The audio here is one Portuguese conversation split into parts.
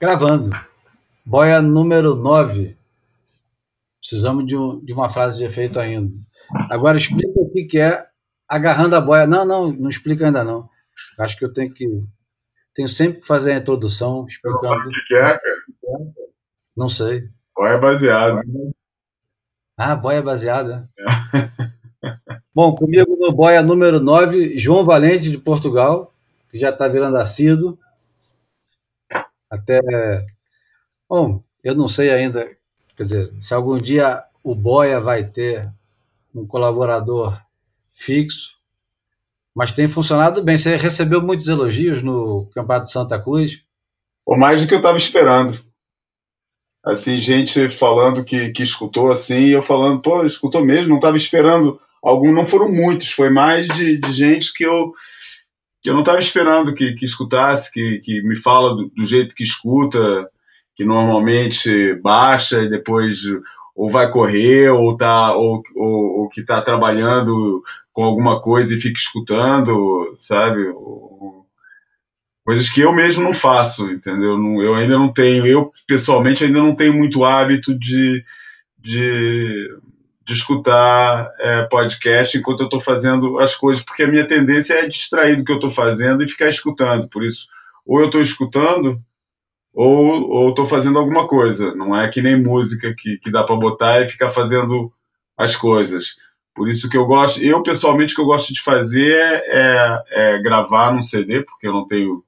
Gravando. Boia número 9. Precisamos de, um, de, uma frase de efeito ainda. Agora explica o que é agarrando a boia. Não, não, não explica ainda não. Acho que eu tenho que. Tenho sempre que fazer a introdução explicando. Não sabe o que é, cara? Não sei. Boia baseada. Ah, boia baseada. É. Bom, comigo no boia número 9, João Valente de Portugal, que já está virando assíduo. Até. Bom, eu não sei ainda, quer dizer, se algum dia o Boia vai ter um colaborador fixo, mas tem funcionado bem. Você recebeu muitos elogios no Campeonato de Santa Cruz? Ou mais do que eu estava esperando. Assim, gente falando que, que escutou assim, eu falando, pô, escutou mesmo, não estava esperando. Alguns não foram muitos, foi mais de, de gente que eu que eu não estava esperando que, que escutasse, que, que me fala do, do, jeito que escuta, que normalmente baixa e depois ou vai correr ou tá ou, ou, ou que está trabalhando com alguma coisa e fica escutando, sabe? Coisas que eu mesmo não faço, entendeu? Eu ainda não tenho, eu pessoalmente ainda não tenho muito hábito de, de de escutar é, podcast enquanto eu estou fazendo as coisas, porque a minha tendência é distrair do que eu estou fazendo e ficar escutando. Por isso, ou eu estou escutando, ou estou fazendo alguma coisa. Não é que nem música que, que dá para botar e ficar fazendo as coisas. Por isso que eu gosto, eu pessoalmente, o que eu gosto de fazer é, é gravar num CD, porque eu não tenho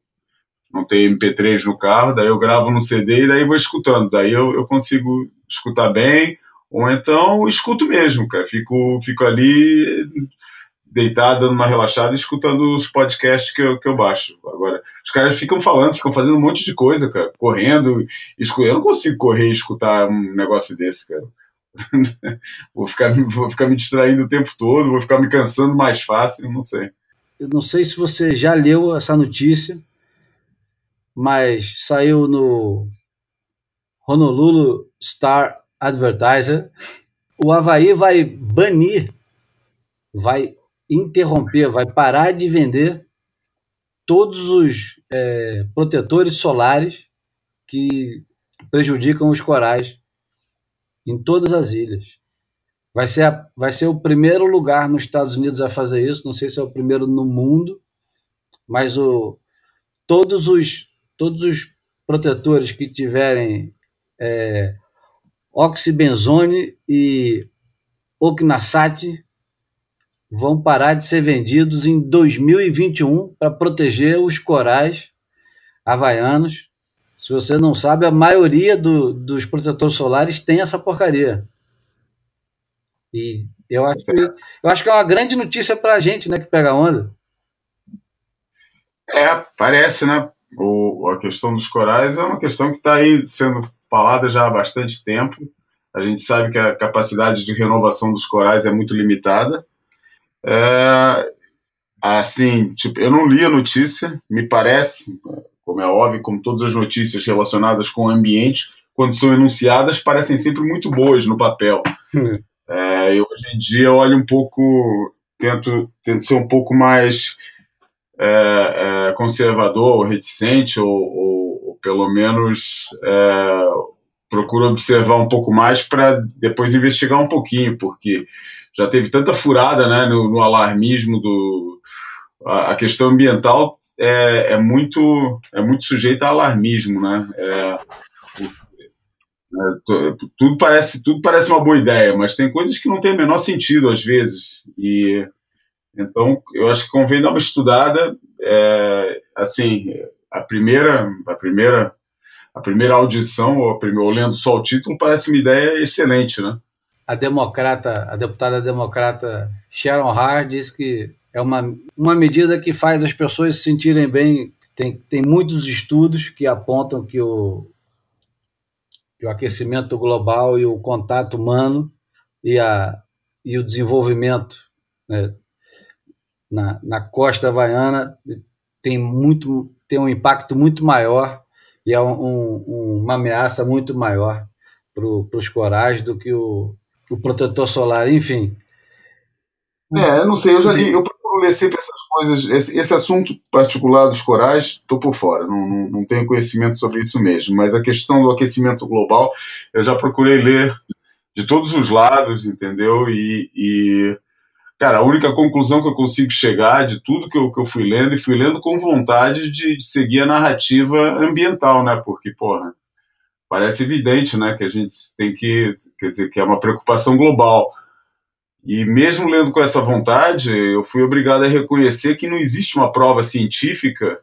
não tenho MP3 no carro, daí eu gravo no CD e daí vou escutando. Daí eu, eu consigo escutar bem, ou então escuto mesmo, cara. Fico, fico ali deitado, dando uma relaxada, escutando os podcasts que eu, que eu baixo. Agora, os caras ficam falando, ficam fazendo um monte de coisa, cara. Correndo. Eu não consigo correr e escutar um negócio desse, cara. vou, ficar, vou ficar me distraindo o tempo todo, vou ficar me cansando mais fácil, não sei. Eu não sei se você já leu essa notícia, mas saiu no Honolulu Star advertiser, o Havaí vai banir, vai interromper, vai parar de vender todos os é, protetores solares que prejudicam os corais em todas as ilhas. Vai ser, a, vai ser o primeiro lugar nos Estados Unidos a fazer isso, não sei se é o primeiro no mundo, mas o, todos, os, todos os protetores que tiverem é, oxibenzone e oknasat vão parar de ser vendidos em 2021 para proteger os corais havaianos. Se você não sabe, a maioria do, dos protetores solares tem essa porcaria. E eu acho que, eu acho que é uma grande notícia para a gente né, que pega onda. É, parece, né? O, a questão dos corais é uma questão que está aí sendo falada já há bastante tempo. A gente sabe que a capacidade de renovação dos corais é muito limitada. É, assim, tipo, eu não li a notícia, me parece, como é óbvio, como todas as notícias relacionadas com o ambiente, quando são enunciadas, parecem sempre muito boas no papel. Hum. É, eu, hoje em dia eu olho um pouco, tento, tento ser um pouco mais é, é, conservador, reticente, ou, ou, ou pelo menos é, procuro observar um pouco mais para depois investigar um pouquinho, porque já teve tanta furada né, no, no alarmismo do. A, a, questão ambiental é, é, muito, é muito sujeita a alarmismo, né? É, é, tudo parece tudo parece uma boa ideia, mas tem coisas que não tem o menor sentido às vezes e então eu acho que convém dar uma estudada é, assim a primeira a primeira a primeira audição, ou, primeira, ou lendo só o título, parece uma ideia excelente, né? A democrata, a deputada democrata Sharon Hart diz que é uma, uma medida que faz as pessoas se sentirem bem. Tem, tem muitos estudos que apontam que o, que o aquecimento global e o contato humano e, a, e o desenvolvimento né, na, na costa havaiana tem, muito, tem um impacto muito maior e é um, um, uma ameaça muito maior para os corais do que o, o protetor solar, enfim. É, não sei, eu já li, eu ler sempre essas coisas. Esse, esse assunto particular dos corais, estou por fora, não, não, não, tenho conhecimento sobre isso mesmo. Mas a questão do aquecimento global, eu já procurei ler de todos os lados, entendeu? E, e cara, a única conclusão que eu consigo chegar de tudo que eu, que eu fui lendo, e fui lendo com vontade de, de seguir a narrativa ambiental, né? Porque, porra, parece evidente, né, que a gente tem que, quer dizer, que é uma preocupação global. E mesmo lendo com essa vontade, eu fui obrigado a reconhecer que não existe uma prova científica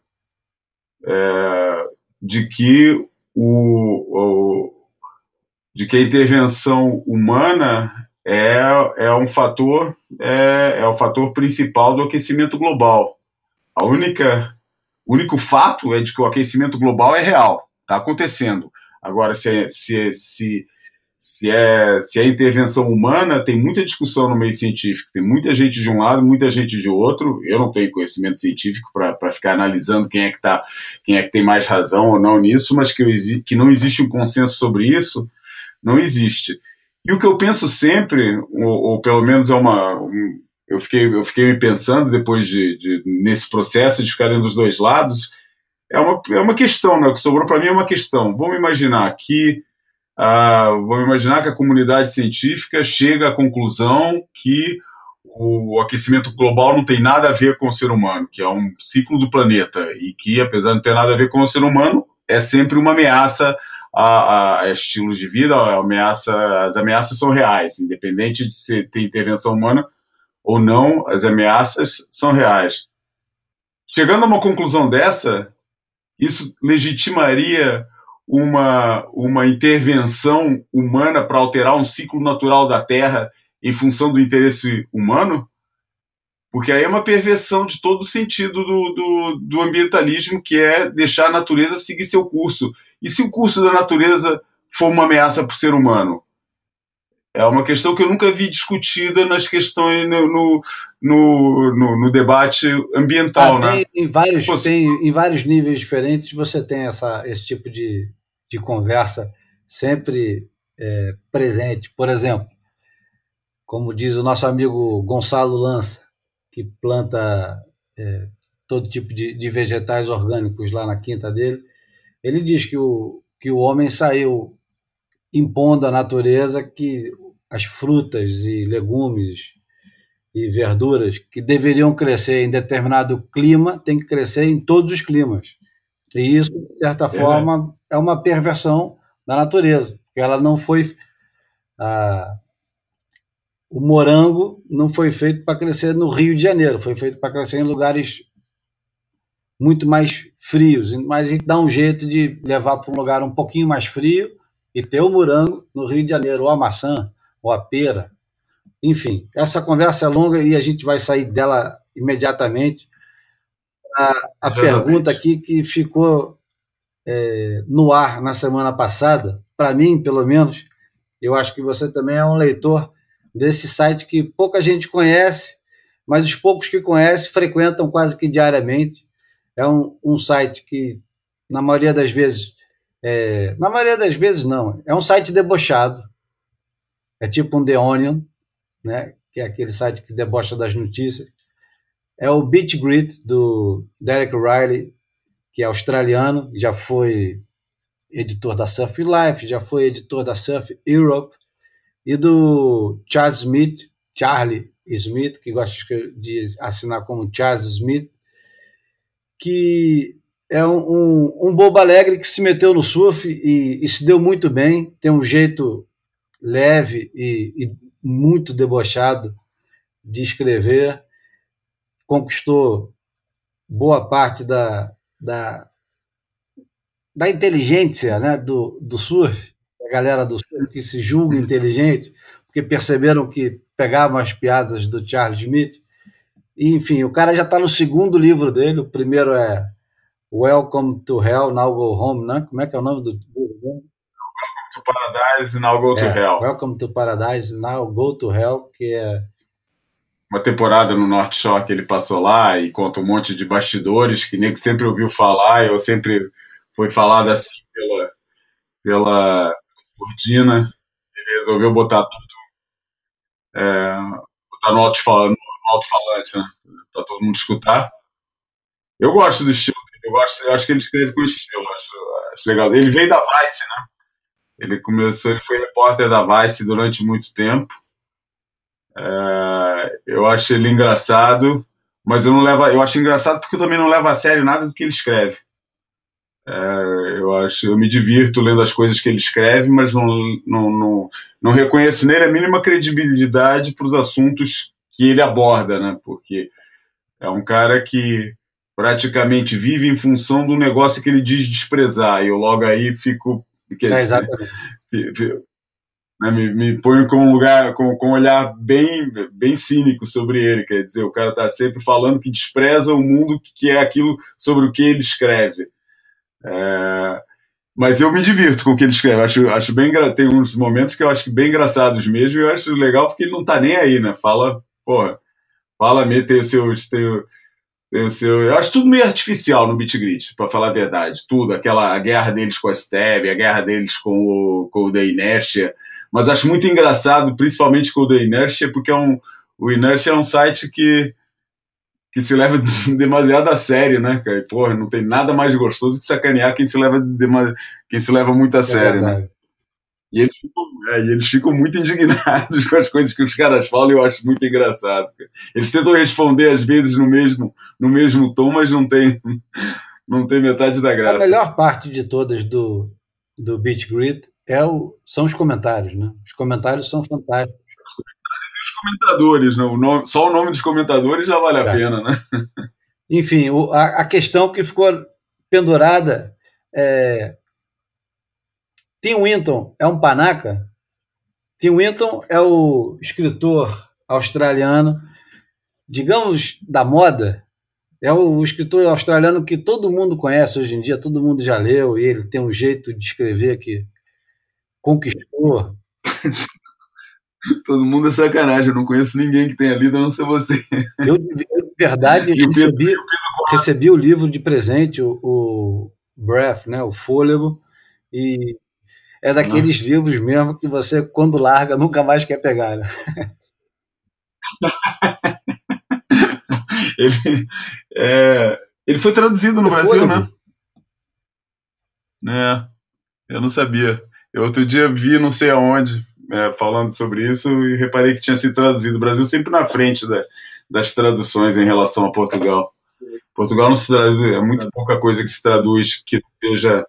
é, de que o, o, de que a intervenção humana é, é um fator é, é o fator principal do aquecimento global. A única único fato é de que o aquecimento global é real, está acontecendo. Agora, se, se, se se é, se é intervenção humana, tem muita discussão no meio científico. Tem muita gente de um lado, muita gente de outro. Eu não tenho conhecimento científico para ficar analisando quem é que tá, quem é que tem mais razão ou não nisso, mas que, eu, que não existe um consenso sobre isso, não existe. E o que eu penso sempre, ou, ou pelo menos é uma. Um, eu, fiquei, eu fiquei me pensando depois de, de nesse processo de ficar dos dois lados, é uma, é uma questão, né? O que sobrou para mim é uma questão. Vamos imaginar que ah, vamos imaginar que a comunidade científica chega à conclusão que o aquecimento global não tem nada a ver com o ser humano, que é um ciclo do planeta e que, apesar de não ter nada a ver com o ser humano, é sempre uma ameaça a, a estilos de vida, a ameaça, as ameaças são reais, independente de se ter intervenção humana ou não, as ameaças são reais. Chegando a uma conclusão dessa, isso legitimaria uma, uma intervenção humana para alterar um ciclo natural da Terra em função do interesse humano? Porque aí é uma perversão de todo o sentido do, do, do ambientalismo, que é deixar a natureza seguir seu curso. E se o curso da natureza for uma ameaça para o ser humano? É uma questão que eu nunca vi discutida nas questões no, no, no, no debate ambiental, ah, né? Em vários, tem, em vários níveis diferentes você tem essa, esse tipo de, de conversa sempre é, presente. Por exemplo, como diz o nosso amigo Gonçalo Lança, que planta é, todo tipo de, de, vegetais orgânicos lá na quinta dele, ele diz que o, que o homem saiu impondo à natureza que as frutas e legumes e verduras que deveriam crescer em determinado clima têm que crescer em todos os climas. E isso, de certa é. forma, é uma perversão da natureza, porque ela não foi. Ah, o morango não foi feito para crescer no Rio de Janeiro, foi feito para crescer em lugares muito mais frios. Mas a gente dá um jeito de levar para um lugar um pouquinho mais frio e ter o morango no Rio de Janeiro, ou a maçã, ou a pera. Enfim, essa conversa é longa e a gente vai sair dela imediatamente. A, a pergunta aqui que ficou é, no ar na semana passada, para mim, pelo menos, eu acho que você também é um leitor desse site que pouca gente conhece, mas os poucos que conhecem frequentam quase que diariamente. É um, um site que, na maioria das vezes, é, na maioria das vezes não, é um site debochado, é tipo um The Onion, né, que é aquele site que debocha das notícias. É o Beat do Derek Riley, que é australiano, já foi editor da Surf Life, já foi editor da Surf Europe, e do Charles Smith, Charlie Smith, que gosta de assinar como Charles Smith, que é um, um, um bobo alegre que se meteu no surf e, e, se deu muito bem, tem um jeito leve e, e muito debochado de escrever, conquistou boa parte da, da, da inteligência né, do, do surf, a galera do surf que se julga inteligente, porque perceberam que pegavam as piadas do Charles Smith. E, enfim, o cara já está no segundo livro dele, o primeiro é Welcome to Hell, Now Go Home, né? Como é que é o nome do livro? Welcome to Paradise, Now Go to é, Hell. Welcome to Paradise, Now Go to Hell, que é uma temporada no Norte Shore que ele passou lá e conta um monte de bastidores que nego sempre ouviu falar, eu sempre foi falado assim pela, pela Cordina, ele resolveu botar tudo, é, botar no alto-falante, né? Para todo mundo escutar. Eu gosto do estilo eu, gosto, eu acho que ele escreve com estilo, acho, acho legal. Ele veio da Vice, né? Ele começou, ele foi repórter da Vice durante muito tempo. É, eu acho ele engraçado, mas eu não levo, eu acho engraçado porque eu também não levo a sério nada do que ele escreve. É, eu acho, eu me divirto lendo as coisas que ele escreve, mas não, não, não, não reconheço nele a mínima credibilidade para os assuntos que ele aborda, né? Porque é um cara que praticamente vive em função do negócio que ele diz desprezar. E eu logo aí fico. Quer é, exatamente. Né, me, me ponho com um lugar, com, com um olhar bem, bem cínico sobre ele. Quer dizer, o cara está sempre falando que despreza o mundo que é aquilo sobre o que ele escreve. É, mas eu me divirto com o que ele escreve. Acho, acho bem tem uns momentos que eu acho bem engraçados mesmo. E eu acho legal porque ele não está nem aí, né? Fala, porra, fala mesmo, tem os seus. Tem, tem seu, eu acho tudo meio artificial no Beat Grit, para falar a verdade. Tudo, aquela a guerra deles com a Steb, a guerra deles com o, com o The Inertia mas acho muito engraçado, principalmente com o The Inertia, porque é um, o Inertia é um site que, que se leva demasiado a sério, né, cara? Porra, não tem nada mais gostoso que sacanear quem se leva, quem se leva muito a é sério, né? E eles, ficam, é, e eles ficam muito indignados com as coisas que os caras falam e eu acho muito engraçado. Cara. Eles tentam responder às vezes no mesmo, no mesmo tom, mas não tem, não tem metade da graça. A melhor parte de todas do, do Beat Grid é o, são os comentários, né? Os comentários são fantásticos. Os comentários e os comentadores, né? O nome, só o nome dos comentadores já vale a pena, né? Enfim, o, a, a, questão que ficou pendurada é. Tim Winton é um panaca? Tim Winton é o escritor australiano, digamos, da moda. É o escritor australiano que todo mundo conhece hoje em dia, todo mundo já leu, e ele tem um jeito de escrever que conquistou. Todo mundo é sacanagem, eu não conheço ninguém que tenha lido a não ser você. Eu, de verdade, recebi, recebi o livro de presente, o, o Breath, né, o Fôlego, e é daqueles Nossa. livros mesmo que você, quando larga, nunca mais quer pegar. Né? ele, é, ele foi traduzido no Brasil, Fôlego. né? É, eu não sabia. Eu outro dia vi não sei aonde é, falando sobre isso e reparei que tinha sido traduzido. O Brasil sempre na frente da, das traduções em relação a Portugal. Portugal não se traduz, é muito pouca coisa que se traduz que seja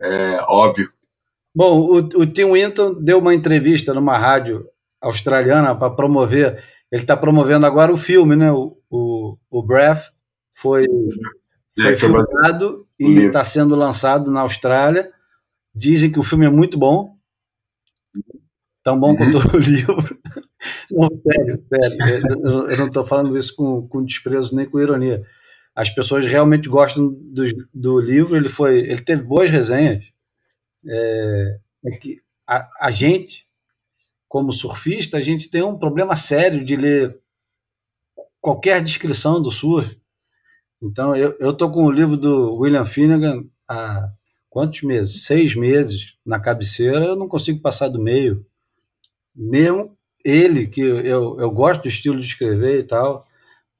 é, óbvio. Bom, o, o Tim Winton deu uma entrevista numa rádio australiana para promover. Ele está promovendo agora o filme, né? O, o, o Breath foi, é, foi é, filmado e está sendo lançado na Austrália. Dizem que o filme é muito bom, tão bom uhum. quanto o livro. Não, sério, sério. Eu, não estou falando isso com, com desprezo nem com ironia. As pessoas realmente gostam do, do livro. Ele foi, ele teve boas resenhas. É, é que a, a gente, como surfista, a gente tem um problema sério de ler qualquer descrição do surf. Então, eu estou com o livro do William Finnegan há quantos meses? Seis meses na cabeceira, eu não consigo passar do meio. Mesmo ele, que eu, eu gosto do estilo de escrever e tal,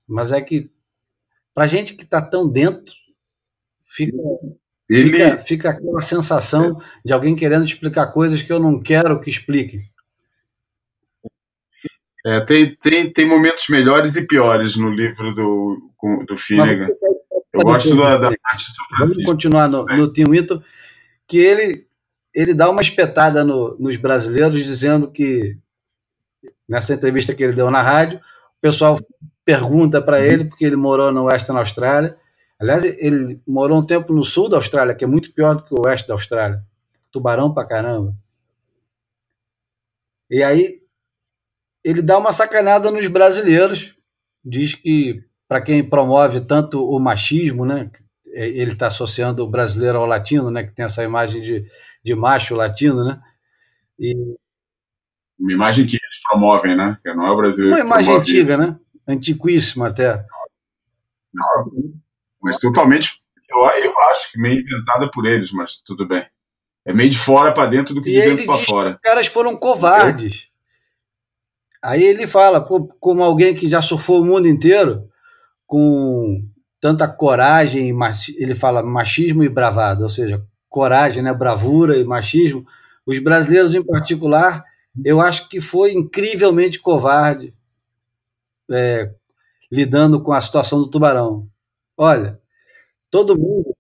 mas é que para gente que está tão dentro, fica, ele... fica, fica aquela sensação de alguém querendo explicar coisas que eu não quero que explique. É, tem, tem, tem momentos melhores e piores no livro do, do Finnegan. Eu gosto da, da parte São Francisco. Vamos continuar no, no Tim Winton, que ele, ele dá uma espetada no, nos brasileiros, dizendo que, nessa entrevista que ele deu na rádio, o pessoal pergunta para ele, porque ele morou no oeste da Austrália. Aliás, ele morou um tempo no sul da Austrália, que é muito pior do que o oeste da Austrália. Tubarão pra caramba. E aí, ele dá uma sacanada nos brasileiros, diz que para quem promove tanto o machismo, né? É, ele está associando o brasileiro ao latino, né? Que tem essa imagem de, de macho latino, né? E... Uma imagem que eles promovem, né? Que não é o brasileiro. Uma imagem antiga, isso. né? Antiquíssima até. Não, mas totalmente, eu, eu acho que meio inventada por eles, mas tudo bem. É meio de fora para dentro do que e de dentro para fora. Os caras foram covardes. Aí ele fala, como alguém que já surfou o mundo inteiro, com tanta coragem, ele fala machismo e bravado, ou seja, coragem, né, bravura e machismo. Os brasileiros, em particular, eu acho que foi incrivelmente covarde é, lidando com a situação do tubarão. Olha, todo mundo.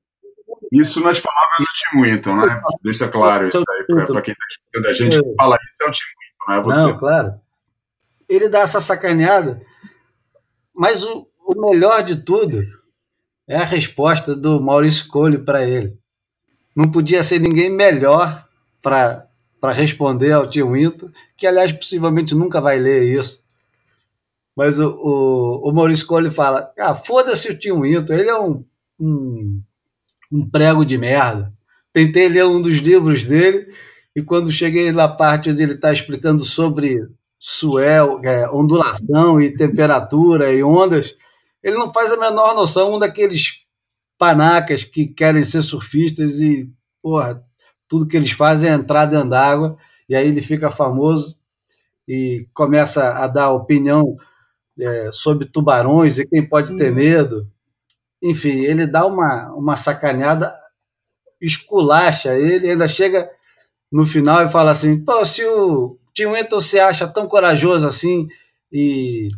Isso nas palavras do Tim Winton, né? Deixa claro isso aí para quem está escutando a gente. É. Fala isso é o Tim Winton, não é você. Não, claro. Ele dá essa sacaneada, mas o, o melhor de tudo é a resposta do Maurício Cole para ele. Não podia ser ninguém melhor para responder ao tio Winton, que aliás possivelmente nunca vai ler isso. Mas o, o, o Maurício Cole fala: ah, foda-se o tio Winton, ele é um, um, um prego de merda. Tentei ler um dos livros dele e quando cheguei na parte onde ele está explicando sobre suel, é, ondulação e temperatura e ondas, ele não faz a menor noção, um daqueles panacas que querem ser surfistas e, porra, tudo que eles fazem é entrar dentro d'água, e aí ele fica famoso e começa a dar opinião é, sobre tubarões e quem pode ter hum. medo. Enfim, ele dá uma, uma sacaneada, esculacha ele, ainda chega no final e fala assim: pô, se o Tim Winton se acha tão corajoso assim e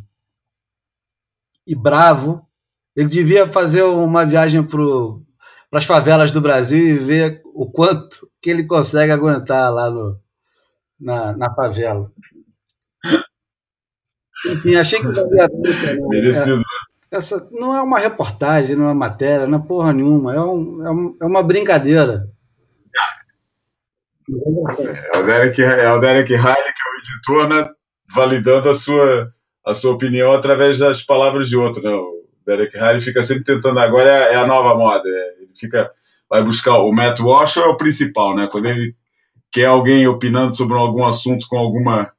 e bravo. Ele devia fazer uma viagem para as favelas do Brasil e ver o quanto que ele consegue aguentar lá no, na, na favela. Enfim, achei que valia a pena. Né? Merecido. Essa não é uma reportagem, não é matéria, não é porra nenhuma, é, um, é, um, é uma brincadeira. É o Derek, é o Derek Riley, que é o editor, né, validando a sua, a sua opinião através das palavras de outro, né? O Derek Riley fica sempre tentando, agora é, é a nova moda, é, ele fica, vai buscar, o Matt Walsh é o principal, né? Quando ele quer alguém opinando sobre algum assunto com alguma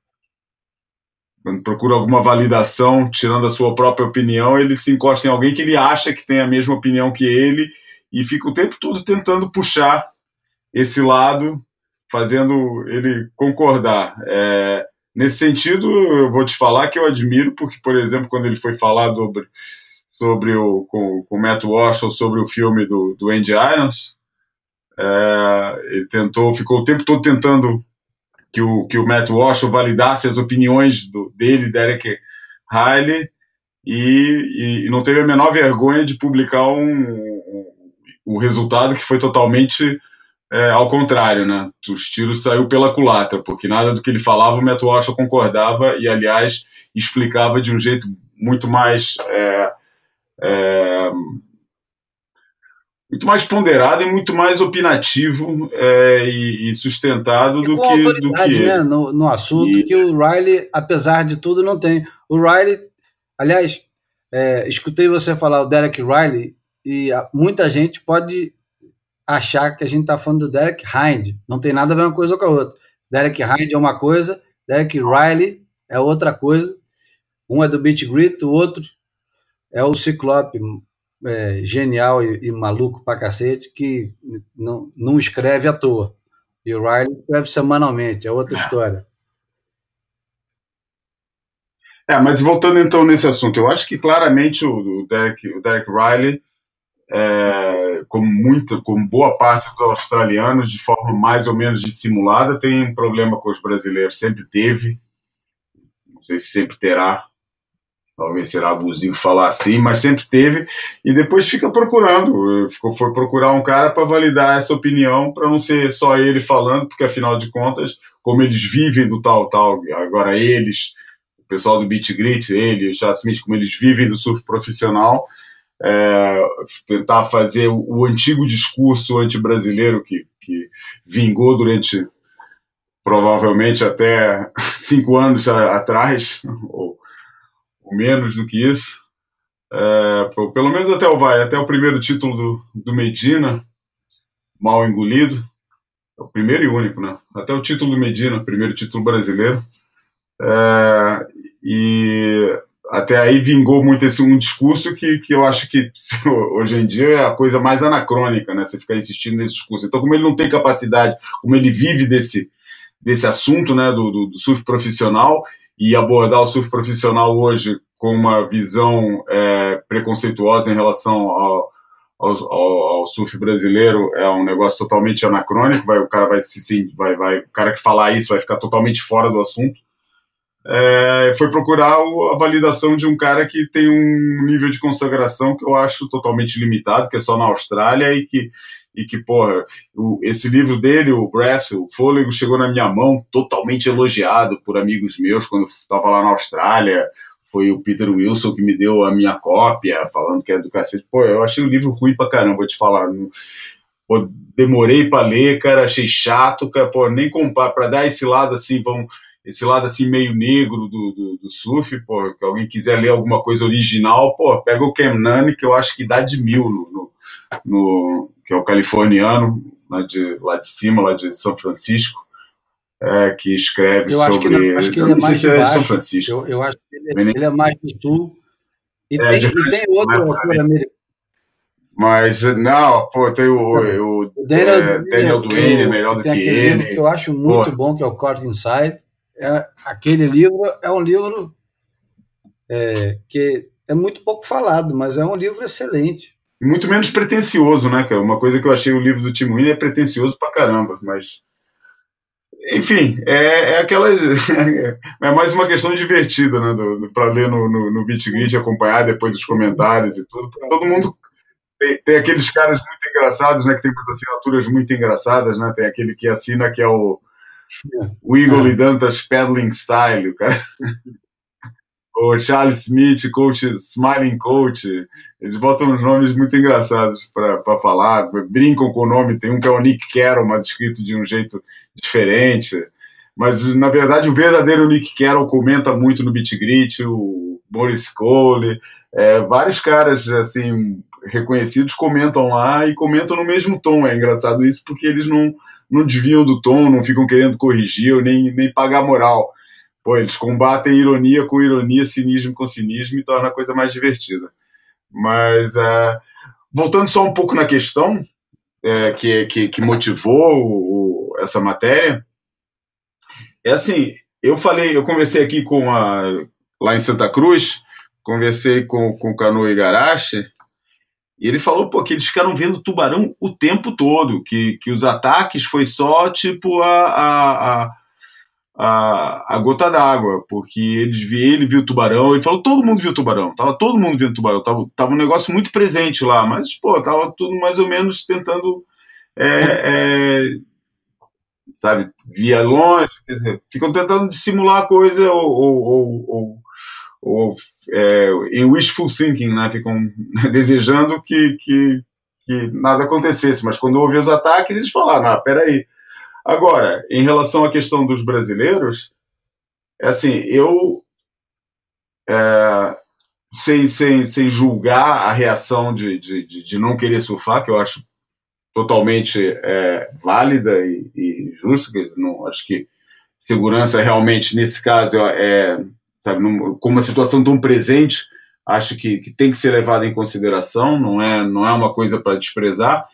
quando procura alguma validação, tirando a sua própria opinião, ele se encosta em alguém que ele acha que tem a mesma opinião que ele e fica o tempo todo tentando puxar esse lado, fazendo ele concordar. É, Nesse sentido, eu vou te falar que eu admiro, porque, por exemplo, quando ele foi falar sobre, sobre o, com, com o Matt Walsh sobre o filme do, do Andy Irons, é, ele tentou, ficou o tempo todo tentando que o, que o Matt Walsh validasse as opiniões do, dele, Derek Riley, e, e, não teve a menor vergonha de publicar um, um, um resultado que foi totalmente é, ao contrário, né? Os tiros saiu pela culatra, porque nada do que ele falava o Matt Walsh concordava e, aliás, explicava de um jeito muito mais é, é, muito mais ponderado e muito mais opinativo é, e, e, sustentado e do, que, do que né, no, no assunto e... que o Riley, apesar de tudo, não tem. O Riley, aliás, é, escutei você falar o Derek Riley e muita gente pode achar que a gente está falando do Derek Hind. Não tem nada a ver uma coisa com a outra. Derek Hind é uma coisa, Derek Riley é outra coisa. Um é do Beat Grit, o outro é o Ciclope, é, genial e, e, maluco pra cacete, que não, não escreve à toa. E o Riley escreve semanalmente, é outra é. história. É, mas voltando então nesse assunto, eu acho que claramente o, o Derek, o Derek Riley é, como, muita, como boa parte dos australianos, de forma mais ou menos dissimulada, tem um problema com os brasileiros, sempre teve, não sei se sempre terá, talvez será abusivo falar assim, mas sempre teve, e depois fica procurando, ficou, foi procurar um cara para validar essa opinião, para não ser só ele falando, porque afinal de contas, como eles vivem do tal, tal, agora eles, o pessoal do Beat Grit, ele, o Chad Smith, como eles vivem do surf profissional, é, tentar fazer o, antigo discurso anti-brasileiro que, que vingou durante provavelmente até cinco anos atrás, ou, ou menos do que isso. É, pelo menos até o vai, até o primeiro título do, do Medina, mal engolido, é o primeiro e único, né? Até o título do Medina, primeiro título brasileiro. É, e até aí vingou muito esse um discurso que, que eu acho que hoje em dia é a coisa mais anacrônica, né? Você ficar insistindo nesse discurso. Então, como ele não tem capacidade, como ele vive desse, desse assunto, né, do, do, do surf profissional, e abordar o surf profissional hoje com uma visão é, preconceituosa em relação ao, ao, ao, surf brasileiro é um negócio totalmente anacrônico. Vai, o cara vai se vai, vai, o cara que falar isso vai ficar totalmente fora do assunto. É, foi procurar a validação de um cara que tem um nível de consagração que eu acho totalmente limitado, que é só na Austrália e que e que, porra, o, esse livro dele, o Breath, o Fôlego, chegou na minha mão totalmente elogiado por amigos meus quando eu estava lá na Austrália foi o Peter Wilson que me deu a minha cópia, falando que é do cacete. Pô, eu achei o livro ruim pra caramba, vou te falar. Pô, demorei para ler, cara, achei chato, cara, pô, nem comprar, para dar esse lado assim, vão, esse lado assim meio negro do, do, do, surf, pô, que alguém quiser ler alguma coisa original, pô, pega o Cam Nani, que eu acho que dá de mil no, no, no que é o californiano, lá de, lá de cima, lá de São Francisco é, que escreve eu sobre. Que, acho que ele é mais se é São Francisco. Eu, eu acho que ele, ele, é mais do sul. E é, tem, e tem outro autor americano. Mas, não, pô, tem o, o, o Daniel, é, Daniel Duane, melhor do que ele. que eu acho muito pô. bom, que é o Caught Inside. É, aquele livro é um livro é, que é muito pouco falado, mas é um livro excelente. Muito menos pretencioso, né, cara? Uma coisa que eu achei o livro do Tim é pretencioso pra caramba, mas enfim, é, é aquela. É mais uma questão divertida, né? Para ler no, no, no BitGrid, acompanhar depois os comentários e tudo. Todo mundo tem, tem, aqueles caras muito engraçados, né? Que tem umas assinaturas muito engraçadas, né? Tem aquele que assina que é o, o Eagle é. Dantas Paddling Style, o cara. o Charles Smith, coach, Smiling Coach. Eles botam uns nomes muito engraçados para falar, brincam com o nome. Tem um que é o Nick Carroll, mas escrito de um jeito diferente. Mas, na verdade, o verdadeiro Nick Carroll comenta muito no Beat Grit, o Boris Cole, é, vários caras assim reconhecidos comentam lá e comentam no mesmo tom. É engraçado isso porque eles não, não desviam do tom, não ficam querendo corrigir ou nem, nem pagar moral. Pô, eles combatem ironia com ironia, cinismo com cinismo e torna a coisa mais divertida. Mas, é, voltando só um pouco na questão é, que, que, que, motivou o, essa matéria, é assim, eu falei, eu conversei aqui com a, lá em Santa Cruz, conversei com, com o Cano Igarashi, e ele falou pô, que eles ficaram vendo tubarão o tempo todo, que, que os ataques foi só tipo a, a, a a, a gota d'água, porque eles vi, ele viu tubarão, ele falou, todo mundo viu tubarão, tava todo mundo vendo tubarão, tava, tava um negócio muito presente lá, mas, pô, tava tudo mais ou menos tentando, é, é, sabe, via longe, quer dizer, ficam tentando dissimular a coisa ou, ou, ou, ou, ou é, em wishful thinking, né, ficam desejando que, que, que nada acontecesse, mas quando houve os ataques, eles falaram, ah, peraí, Agora, em relação à questão dos brasileiros, é assim, eu, é, sem, sem, sem julgar a reação de, de, de não querer surfar, que eu acho totalmente é, válida e, e justa, que não, acho que segurança realmente, nesse caso, é, sabe, num, com uma situação tão presente, acho que, que tem que ser levada em consideração, não é, não é uma coisa para desprezar.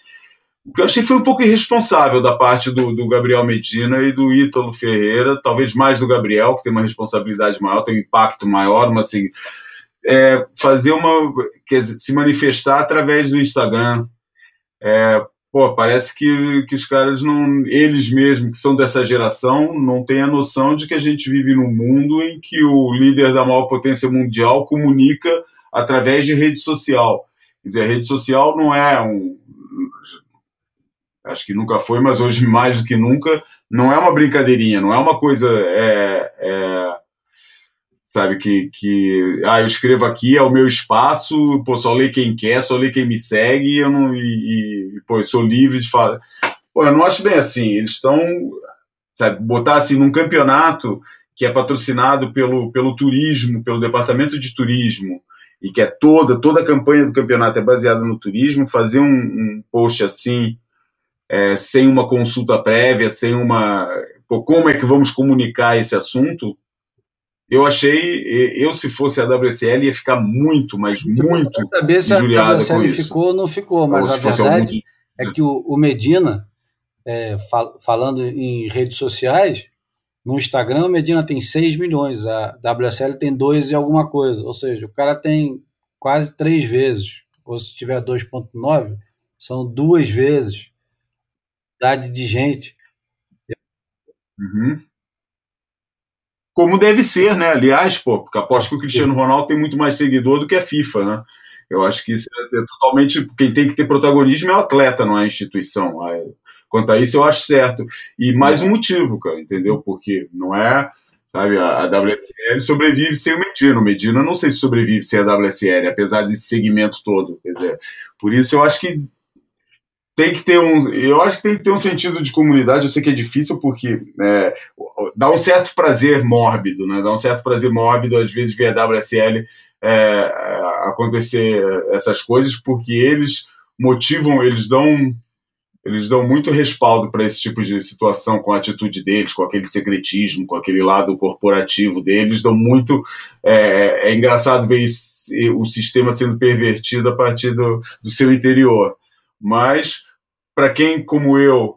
O que eu achei foi um pouco irresponsável da parte do, do, Gabriel Medina e do Ítalo Ferreira, talvez mais do Gabriel, que tem uma responsabilidade maior, tem um impacto maior, mas assim, é, fazer uma. Quer dizer, se manifestar através do Instagram. É, pô, parece que, que os caras não. Eles mesmos, que são dessa geração, não têm a noção de que a gente vive num mundo em que o líder da maior potência mundial comunica através de rede social. Quer dizer, a rede social não é um acho que nunca foi, mas hoje mais do que nunca, não é uma brincadeirinha, não é uma coisa, é, é, sabe, que, que, ah, eu escrevo aqui, é o meu espaço, pô, só lê quem quer, só lê quem me segue, eu não, e, e pô, eu sou livre de falar. Pô, eu não acho bem assim, eles estão, sabe, botar assim num campeonato que é patrocinado pelo, pelo turismo, pelo departamento de turismo, e que é toda, toda a campanha do campeonato é baseada no turismo, fazer um, um post assim, é, sem uma consulta prévia, sem uma. Pô, como é que vamos comunicar esse assunto? Eu achei, eu se fosse a WSL ia ficar muito, mas muito saber se a isso. ficou ou não ficou, mas a verdade algum... é que o, o Medina, é, fal, falando em redes sociais, No Instagram, a Medina tem 6 milhões, a WSL tem 2 e alguma coisa. Ou seja, o cara tem quase três vezes. Ou se tiver 2,9, são duas vezes a idade de gente. Uhum. Como deve ser, né? Aliás, pô, porque aposto que o Cristiano Ronaldo tem muito mais seguidor do que a FIFA, né? Eu acho que isso é, totalmente. Quem tem que ter protagonismo é o atleta, não é a instituição. Quanto a isso, eu acho certo. E mais um motivo, cara, entendeu? Porque não é. Sabe, a, a WSL sobrevive sem o Medina. O Medina não sei se sobrevive sem a WSL, apesar desse segmento todo. Quer dizer, por isso eu acho que tem que ter um. Eu acho que tem que ter um sentido de comunidade. Eu sei que é difícil porque é, dá um certo prazer mórbido, né? Dá um certo prazer mórbido, às vezes, ver a WSL é, acontecer essas coisas, porque eles motivam, eles dão. Eles dão muito respaldo para esse tipo de situação com a atitude deles, com aquele secretismo, com aquele lado corporativo deles. Dão muito. É, é engraçado ver esse, o sistema sendo pervertido a partir do, do seu interior. Mas, para quem, como eu,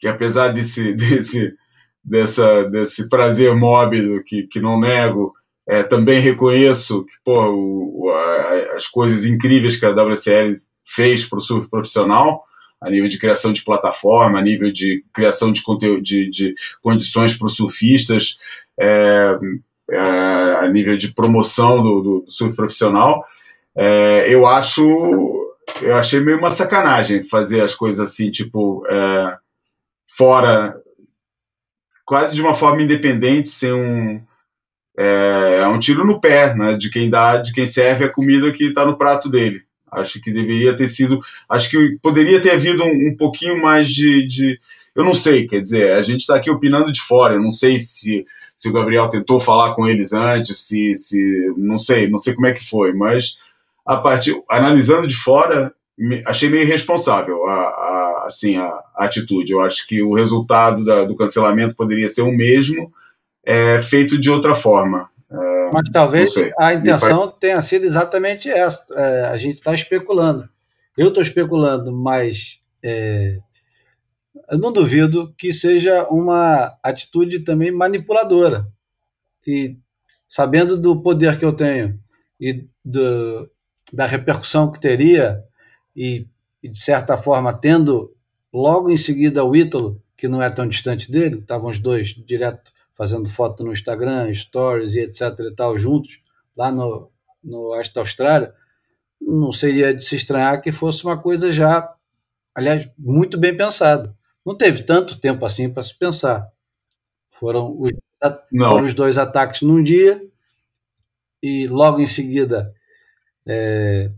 que apesar desse, desse, dessa, desse prazer mórbido que, que não nego, é, também reconheço que, pô, o, a, as coisas incríveis que a WSL fez para o surf profissional, a nível de criação de plataforma, a nível de criação de, conteúdo, de, de condições para os surfistas, é, é, a nível de promoção do, do, surf profissional, é, eu acho, eu achei meio uma sacanagem fazer as coisas assim, tipo, é, fora, quase de uma forma independente, sem um é, é um tiro no pé né, de quem dá, de quem serve a comida que está no prato dele. Acho que deveria ter sido. Acho que poderia ter havido um, um pouquinho mais de, de, Eu não sei, quer dizer, a gente está aqui opinando de fora. Eu não sei se, se o Gabriel tentou falar com eles antes, se, se. Não sei, não sei como é que foi, mas a partir, analisando de fora, achei meio irresponsável a, a assim, a, a, atitude. Eu acho que o resultado da, do cancelamento poderia ser o mesmo é, feito de outra forma. É, Mas talvez a intenção tenha sido exatamente essa. É, a gente está especulando. Eu estou especulando, mas é, eu não duvido que seja uma atitude também manipuladora. Que, sabendo do poder que eu tenho e do, da repercussão que teria, e, e de certa forma tendo logo em seguida o Ítalo, que não é tão distante dele, estavam os dois direto fazendo foto no Instagram, stories e etc e tal, juntos, lá no, no oeste da Austrália, não seria de se estranhar que fosse uma coisa já, aliás, muito bem pensada. Não teve tanto tempo assim para se pensar. Foram os, foram os dois ataques num dia e logo em seguida é,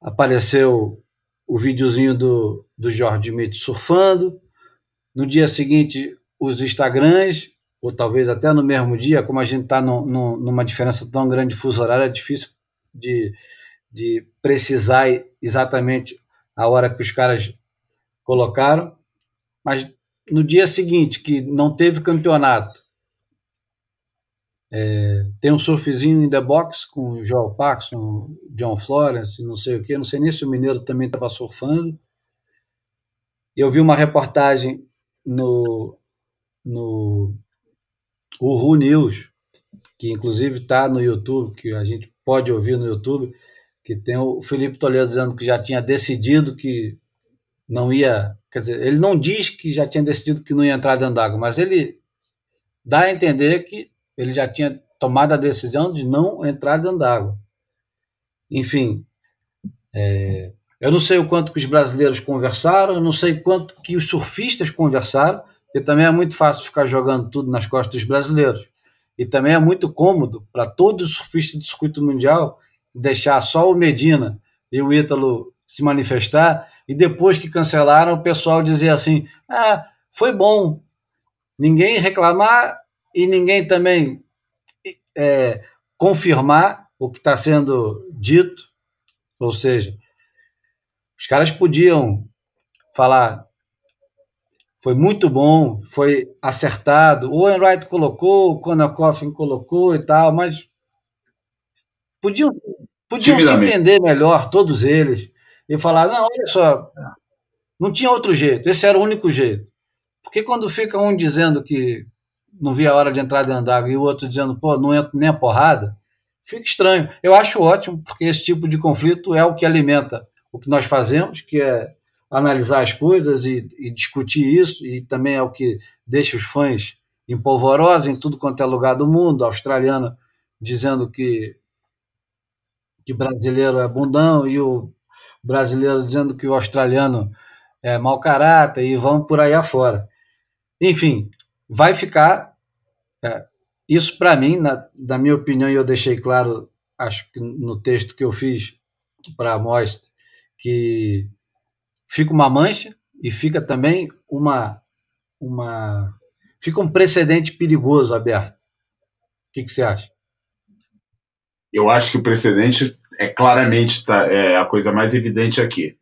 apareceu o videozinho do, do Jorge Smith surfando. No dia seguinte, os Instagrams, ou talvez até no mesmo dia, como a gente está numa diferença tão grande de fuso horário, é difícil de, de precisar exatamente a hora que os caras colocaram. Mas no dia seguinte, que não teve campeonato, é, tem um surfzinho in the box com o Joel Paxson, John Florence, não sei o que, não sei nem se o Mineiro também estava surfando. Eu vi uma reportagem no, no Ru News, que inclusive está no YouTube, que a gente pode ouvir no YouTube, que tem o Felipe Toledo dizendo que já tinha decidido que não ia. Quer dizer, ele não diz que já tinha decidido que não ia entrar dentro d'água, mas ele dá a entender que ele já tinha tomado a decisão de não entrar dentro d'água. Enfim, é, eu não sei o quanto que os brasileiros conversaram, eu não sei quanto que os surfistas conversaram, porque também é muito fácil ficar jogando tudo nas costas dos brasileiros. E também é muito cômodo para todos os surfistas do circuito mundial deixar só o Medina e o Ítalo se manifestar e depois que cancelaram o pessoal dizer assim: ah, foi bom. Ninguém reclamar e ninguém também é, confirmar o que está sendo dito. Ou seja, os caras podiam falar foi muito bom, foi acertado. O Enright colocou, o Conor Coffin colocou e tal, mas podiam, podiam se entender melhor, todos eles, e falar: não, olha só, não tinha outro jeito, esse era o único jeito. Porque quando fica um dizendo que não via a hora de entrar dentro d'água, e o outro dizendo, pô, não entro nem a porrada, fica estranho. Eu acho ótimo, porque esse tipo de conflito é o que alimenta o que nós fazemos, que é analisar as coisas e, e discutir isso, e também é o que deixa os fãs empolvorosos em tudo quanto é lugar do mundo, australiano dizendo que, que brasileiro é bundão e o brasileiro dizendo que o australiano é mau caráter e vão por aí afora. Enfim, vai ficar. É, isso, para mim, na, na minha opinião, e eu deixei claro, acho que no texto que eu fiz para a mostra, que fica uma mancha e fica também uma. uma fica um precedente perigoso aberto. O que, que você acha? Eu acho que o precedente é claramente tá, é a coisa mais evidente aqui.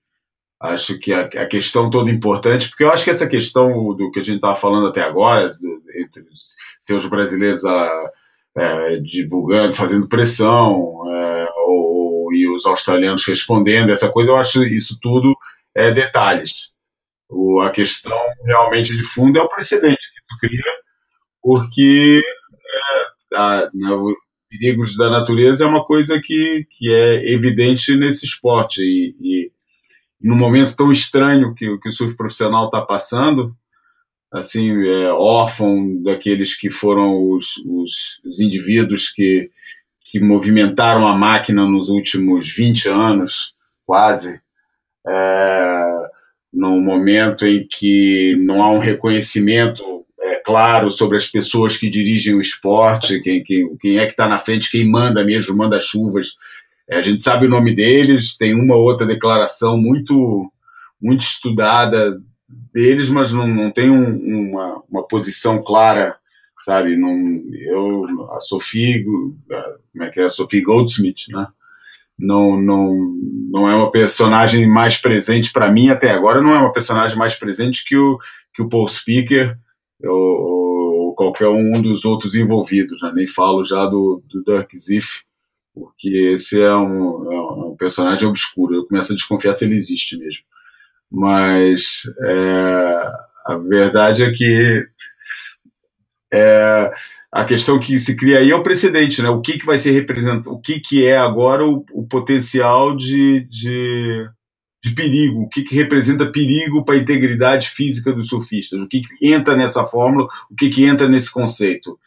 Acho que a, a, questão toda importante, porque eu acho que essa questão do que a gente estava falando até agora, do, entre seus brasileiros a, é, divulgando, fazendo pressão, é, ou, e os australianos respondendo, essa coisa, eu acho isso tudo é, detalhes. O, a questão realmente de fundo é o precedente que isso cria, porque é, perigos da natureza é uma coisa que, que é evidente nesse esporte. E, e num momento tão estranho que, que o surf profissional está passando, assim, é, órfão daqueles que foram os, os, os, indivíduos que, que movimentaram a máquina nos últimos 20 anos, quase, é, num momento em que não há um reconhecimento claro sobre as pessoas que dirigem o esporte, quem, quem, quem é que está na frente, quem manda mesmo, manda chuvas. É, a gente sabe o nome deles, tem uma outra declaração muito, muito estudada deles, mas não, não tem um, uma, uma posição clara, sabe? Não, eu, a Sophie, como é que é? A Sophie Goldsmith, né? Não, não, não é uma personagem mais presente para mim até agora, não é uma personagem mais presente que o, que o Paul Speaker, ou, ou qualquer um dos outros envolvidos, né? nem falo já do, do Dirk Ziff, porque esse é um, é um, personagem obscuro, eu começo a desconfiar se ele existe mesmo. Mas é, a verdade é que é, a questão que se cria aí é o precedente, né? O que, que vai ser representado, o que, que é agora o, o potencial de, de de perigo, o que, que representa perigo para a integridade física dos surfistas, o que, que entra nessa fórmula, o que, que entra nesse conceito.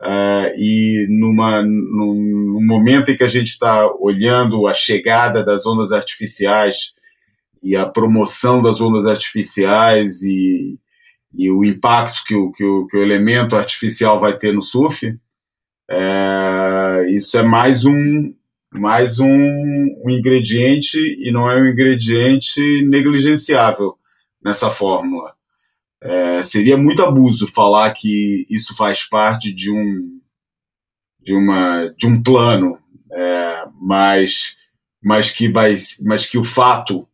Uh, e numa, num, momento em que a gente está olhando a chegada das ondas artificiais e a promoção das ondas artificiais e, e o impacto que o, que, o, que o elemento artificial vai ter no surf, é, isso é mais um, mais um, um, ingrediente e não é um ingrediente negligenciável nessa fórmula. É, seria muito abuso falar que isso faz parte de um de uma de um plano, é, mas mas que vai mas que o fato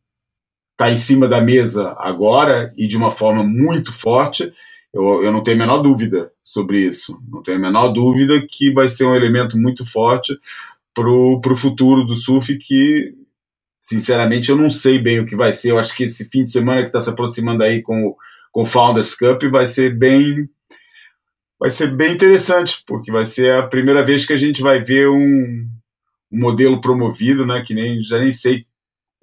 está em cima da mesa agora e de uma forma muito forte. Eu, eu não tenho a menor dúvida sobre isso. Não tenho a menor dúvida que vai ser um elemento muito forte pro, pro futuro do surf que, sinceramente, eu não sei bem o que vai ser. Eu acho que esse fim de semana que está se aproximando aí com, com Founders Cup vai ser bem vai ser bem interessante, porque vai ser a primeira vez que a gente vai ver um, um modelo promovido, né, que nem já nem sei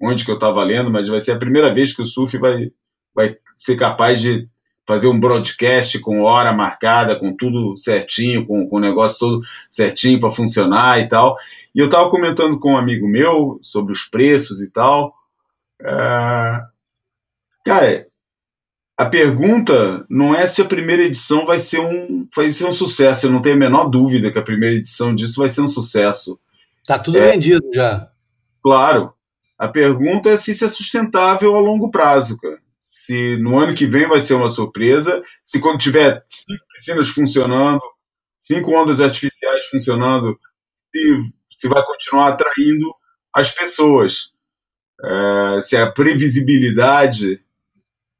onde que eu estava lendo, mas vai ser a primeira vez que o surf vai, vai ser capaz de fazer um broadcast com hora marcada, com tudo certinho, com, com o negócio todo certinho para funcionar e tal. E eu estava comentando com um amigo meu sobre os preços e tal. É... Cara, a pergunta não é se a primeira edição vai ser um, vai ser um sucesso. Eu não tenho a menor dúvida que a primeira edição disso vai ser um sucesso. Tá tudo é... vendido já. Claro. A pergunta é se isso é sustentável a longo prazo, cara se no ano que vem vai ser uma surpresa, se quando tiver cinco piscinas funcionando, cinco ondas artificiais funcionando, se, se vai continuar atraindo as pessoas. É, se a previsibilidade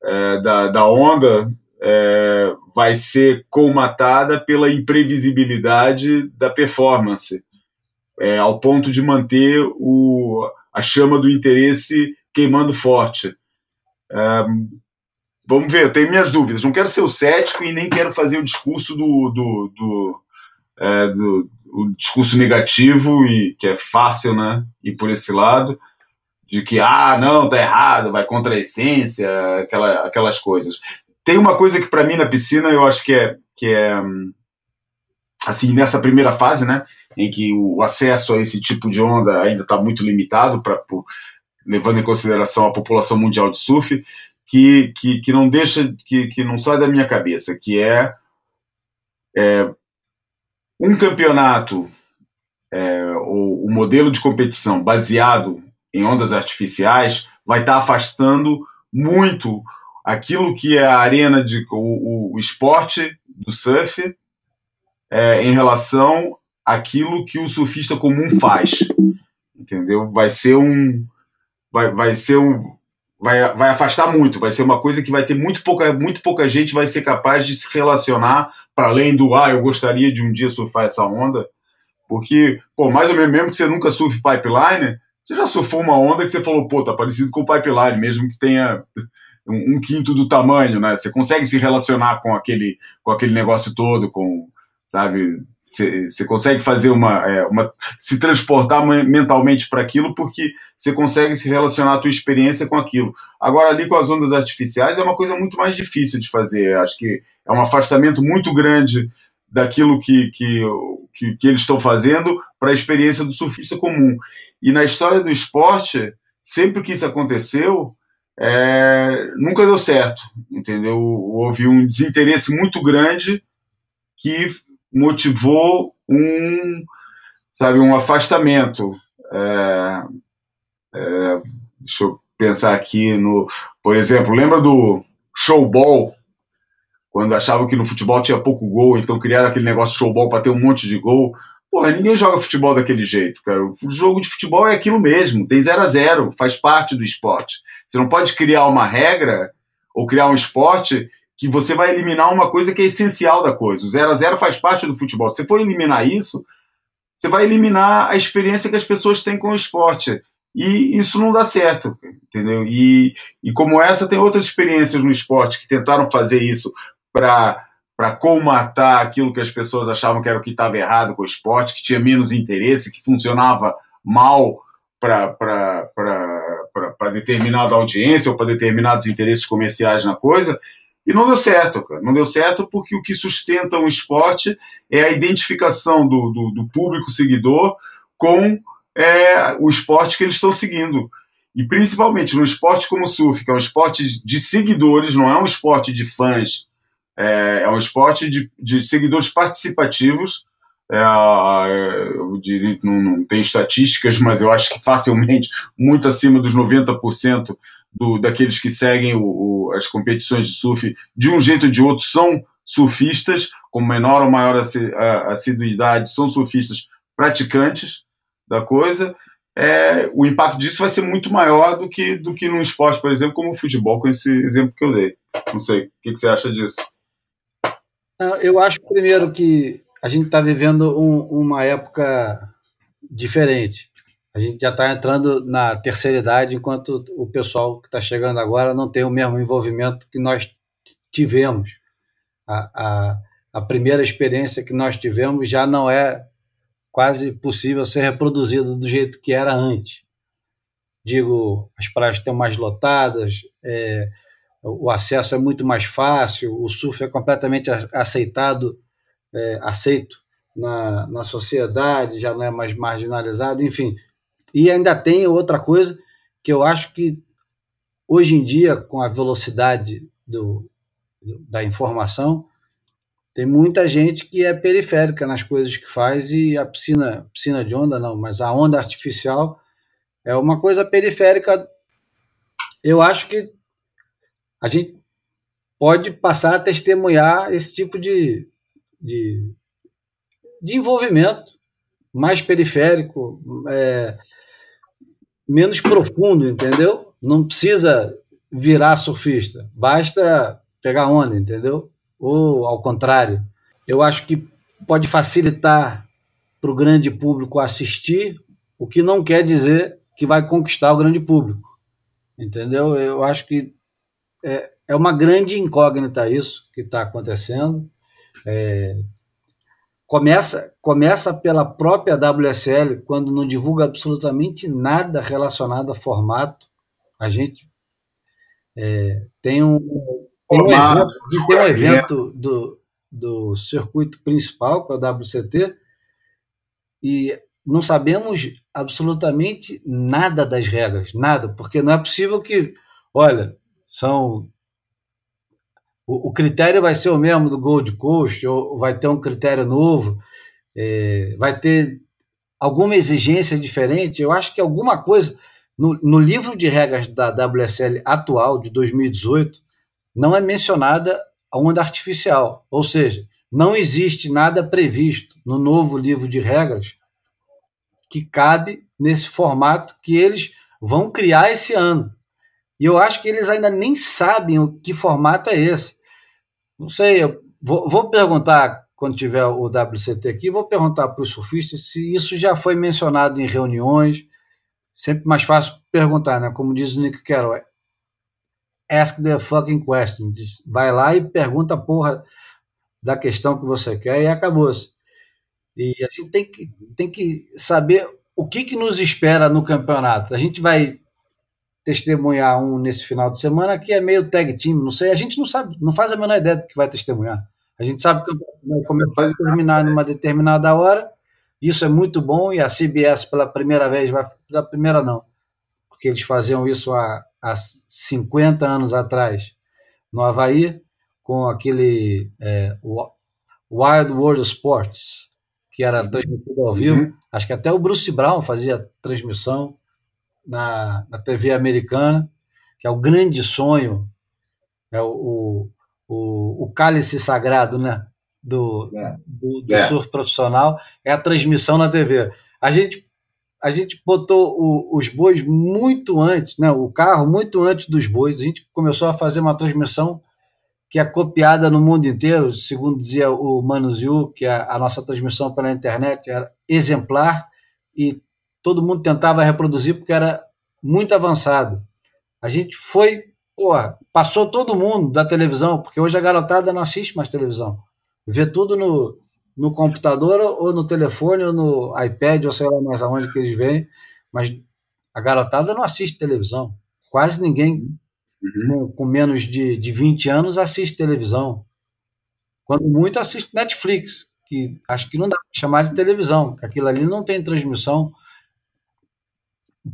é, da, da onda é, vai ser comatada pela imprevisibilidade da performance, é, ao ponto de manter o, a chama do interesse queimando forte vamos ver, eu tenho minhas dúvidas. Não quero ser o cético e nem quero fazer o discurso do, do, do, é, do o discurso negativo e que é fácil, né? Ir por esse lado de que ah não tá errado, vai contra a essência, aquela, aquelas coisas. Tem uma coisa que para mim na piscina eu acho que é que é assim nessa primeira fase, né? Em que o acesso a esse tipo de onda ainda está muito limitado para levando em consideração a população mundial de surf, que, que, que não deixa, que, que não sai da minha cabeça, que é, é um campeonato, é, o, o, modelo de competição baseado em ondas artificiais vai estar tá afastando muito aquilo que é a arena de o, o esporte do surf é, em relação àquilo que o surfista comum faz, entendeu? Vai ser um vai, vai ser um. Vai, vai afastar muito, vai ser uma coisa que vai ter muito pouca, muito pouca gente vai ser capaz de se relacionar para além do ah, eu gostaria de um dia surfar essa onda. Porque, pô, mais ou menos mesmo que você nunca surfe pipeline, você já surfou uma onda que você falou, pô, tá parecido com o pipeline, mesmo que tenha um, um, quinto do tamanho, né? Você consegue se relacionar com aquele, com aquele negócio todo, com, sabe, você consegue fazer uma, é, uma se transportar mentalmente para aquilo porque você consegue se relacionar a tua experiência com aquilo. Agora ali com as ondas artificiais é uma coisa muito mais difícil de fazer. Acho que é um afastamento muito grande daquilo que, que, que, que eles estão fazendo para a experiência do surfista comum. E na história do esporte, sempre que isso aconteceu, é, nunca deu certo, entendeu? Houve um desinteresse muito grande que motivou um, sabe, um afastamento. É, é, deixa eu pensar aqui no, por exemplo, lembra do showball? Quando achavam que no futebol tinha pouco gol, então criaram aquele negócio showball para ter um monte de gol. Porra, ninguém joga futebol daquele jeito, cara. O jogo de futebol é aquilo mesmo, tem 0 a 0 faz parte do esporte. Você não pode criar uma regra ou criar um esporte que você vai eliminar uma coisa que é essencial da coisa. O 0 a 0 faz parte do futebol. Se você for eliminar isso, você vai eliminar a experiência que as pessoas têm com o esporte. E isso não dá certo, entendeu? E, e como essa, tem outras experiências no esporte que tentaram fazer isso para para colmatar aquilo que as pessoas achavam que era o que estava errado com o esporte, que tinha menos interesse, que funcionava mal para determinada audiência ou para determinados interesses comerciais na coisa, e não deu certo, cara. Não deu certo porque o que sustenta o esporte é a identificação do, do, do público seguidor com é, o esporte que eles estão seguindo. E principalmente no esporte como o surf, que é um esporte de seguidores, não é um esporte de fãs, é, é um esporte de, de seguidores participativos. É, eu diria, não, não tem estatísticas, mas eu acho que facilmente muito acima dos 90% do, daqueles que seguem o, o, as competições de surf de um jeito ou de outro são surfistas, com menor ou maior assiduidade, são surfistas praticantes da coisa. É, o impacto disso vai ser muito maior do que, do que num esporte, por exemplo, como o futebol, com esse exemplo que eu dei. Não sei, o que, que você acha disso? Eu acho, primeiro, que a gente está vivendo um, uma época diferente a gente já está entrando na terceira idade, enquanto o pessoal que está chegando agora não tem o mesmo envolvimento que nós tivemos. A, a, a primeira experiência que nós tivemos já não é quase possível ser reproduzida do jeito que era antes. Digo, as praias estão mais lotadas, é, o acesso é muito mais fácil, o surf é completamente aceitado, é, aceito na, na sociedade, já não é mais marginalizado, enfim, e ainda tem outra coisa que eu acho que hoje em dia, com a velocidade do, da informação, tem muita gente que é periférica nas coisas que faz e a piscina, piscina de onda não, mas a onda artificial é uma coisa periférica. Eu acho que a gente pode passar a testemunhar esse tipo de, de, de envolvimento mais periférico, é, menos profundo, entendeu? Não precisa virar surfista, basta pegar onda, entendeu? Ou ao contrário. Eu acho que pode facilitar para o grande público assistir, o que não quer dizer que vai conquistar o grande público, entendeu? Eu acho que é, é uma grande incógnita isso que está acontecendo. É, começa, começa pela própria WSL, quando não divulga absolutamente nada relacionado a formato. A gente é, tem um, tem um evento, tem um evento do, do circuito principal, que é o WCT, e não sabemos absolutamente nada das regras, nada, porque não é possível que, olha, são o, critério vai ser o mesmo do Gold Coast ou vai ter um critério novo, é, vai ter alguma exigência diferente. Eu acho que alguma coisa no, no livro de regras da WSL atual de 2018 não é mencionada a onda artificial, ou seja, não existe nada previsto no novo livro de regras que cabe nesse formato que eles vão criar esse ano. E eu acho que eles ainda nem sabem o que formato é esse. Não sei, eu vou, vou perguntar quando tiver o WCT aqui, vou perguntar para os surfistas se isso já foi mencionado em reuniões. Sempre mais fácil perguntar, né? Como diz o Nick Carroll, ask the fucking question. Vai lá e pergunta a porra da questão que você quer e acabou-se. E a gente tem que, tem que saber o que, que nos espera no campeonato. A gente vai testemunhar um nesse final de semana que é meio tag team, não sei, a gente não sabe, não faz a menor ideia do que vai testemunhar. A gente sabe que vai terminar numa determinada hora, isso é muito bom e a CBS pela primeira vez vai pela primeira não, porque eles faziam isso há, há 50 anos atrás no Havaí com aquele é, Wild World Sports que era uhum. transmitido ao vivo. Uhum. Acho que até o Bruce Brown fazia transmissão na, na TV americana, que é o grande sonho, é o, o, o cálice sagrado né? do, é. do, do é. surf profissional, é a transmissão na TV. A gente, a gente botou o, os bois muito antes, né? o carro muito antes dos bois, a gente começou a fazer uma transmissão que é copiada no mundo inteiro, segundo dizia o Manuziu, que a, a nossa transmissão pela internet era exemplar e todo mundo tentava reproduzir porque era muito avançado. A gente foi, porra, passou todo mundo da televisão, porque hoje a garotada não assiste mais televisão. Vê tudo no, no computador ou no telefone ou no iPad ou sei lá mais aonde que eles veem, mas a garotada não assiste televisão. Quase ninguém uhum. com, com, menos de, de 20 anos assiste televisão. Quando muito assiste Netflix, que acho que não dá para chamar de televisão, aquilo ali não tem transmissão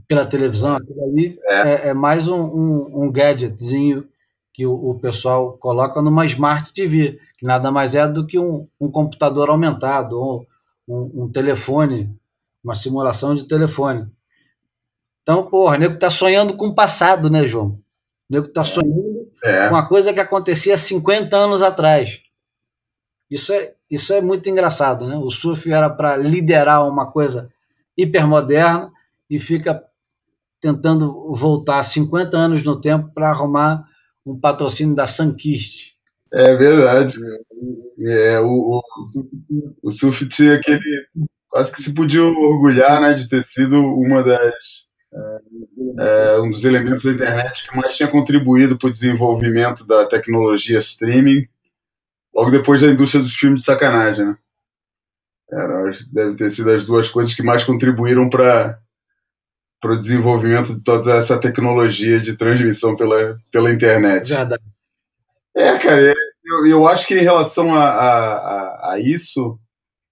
pela televisão, aquilo ali é, é, é mais um, um, um, gadgetzinho que o, o, pessoal coloca numa Smart TV, que nada mais é do que um, um computador aumentado, ou um, telefone, uma simulação de telefone. Então, porra, o nego tá sonhando com o passado, né, João? O nego está sonhando é. com uma coisa que acontecia 50 anos atrás. Isso é, isso é muito engraçado, né? O surf era para liderar uma coisa hipermoderna e fica tentando voltar 50 anos no tempo para arrumar um patrocínio da Sunkist. É verdade. É, o, o, o surf tinha aquele. Quase que se podia orgulhar né, de ter sido uma das é, um dos elementos da internet que mais tinha contribuído para o desenvolvimento da tecnologia streaming, logo depois da indústria dos filmes de sacanagem, né? Era, deve ter sido as duas coisas que mais contribuíram para para o desenvolvimento de toda essa tecnologia de transmissão pela, pela internet. Verdade. É, cara, é, eu, eu acho que em relação a, a, a isso,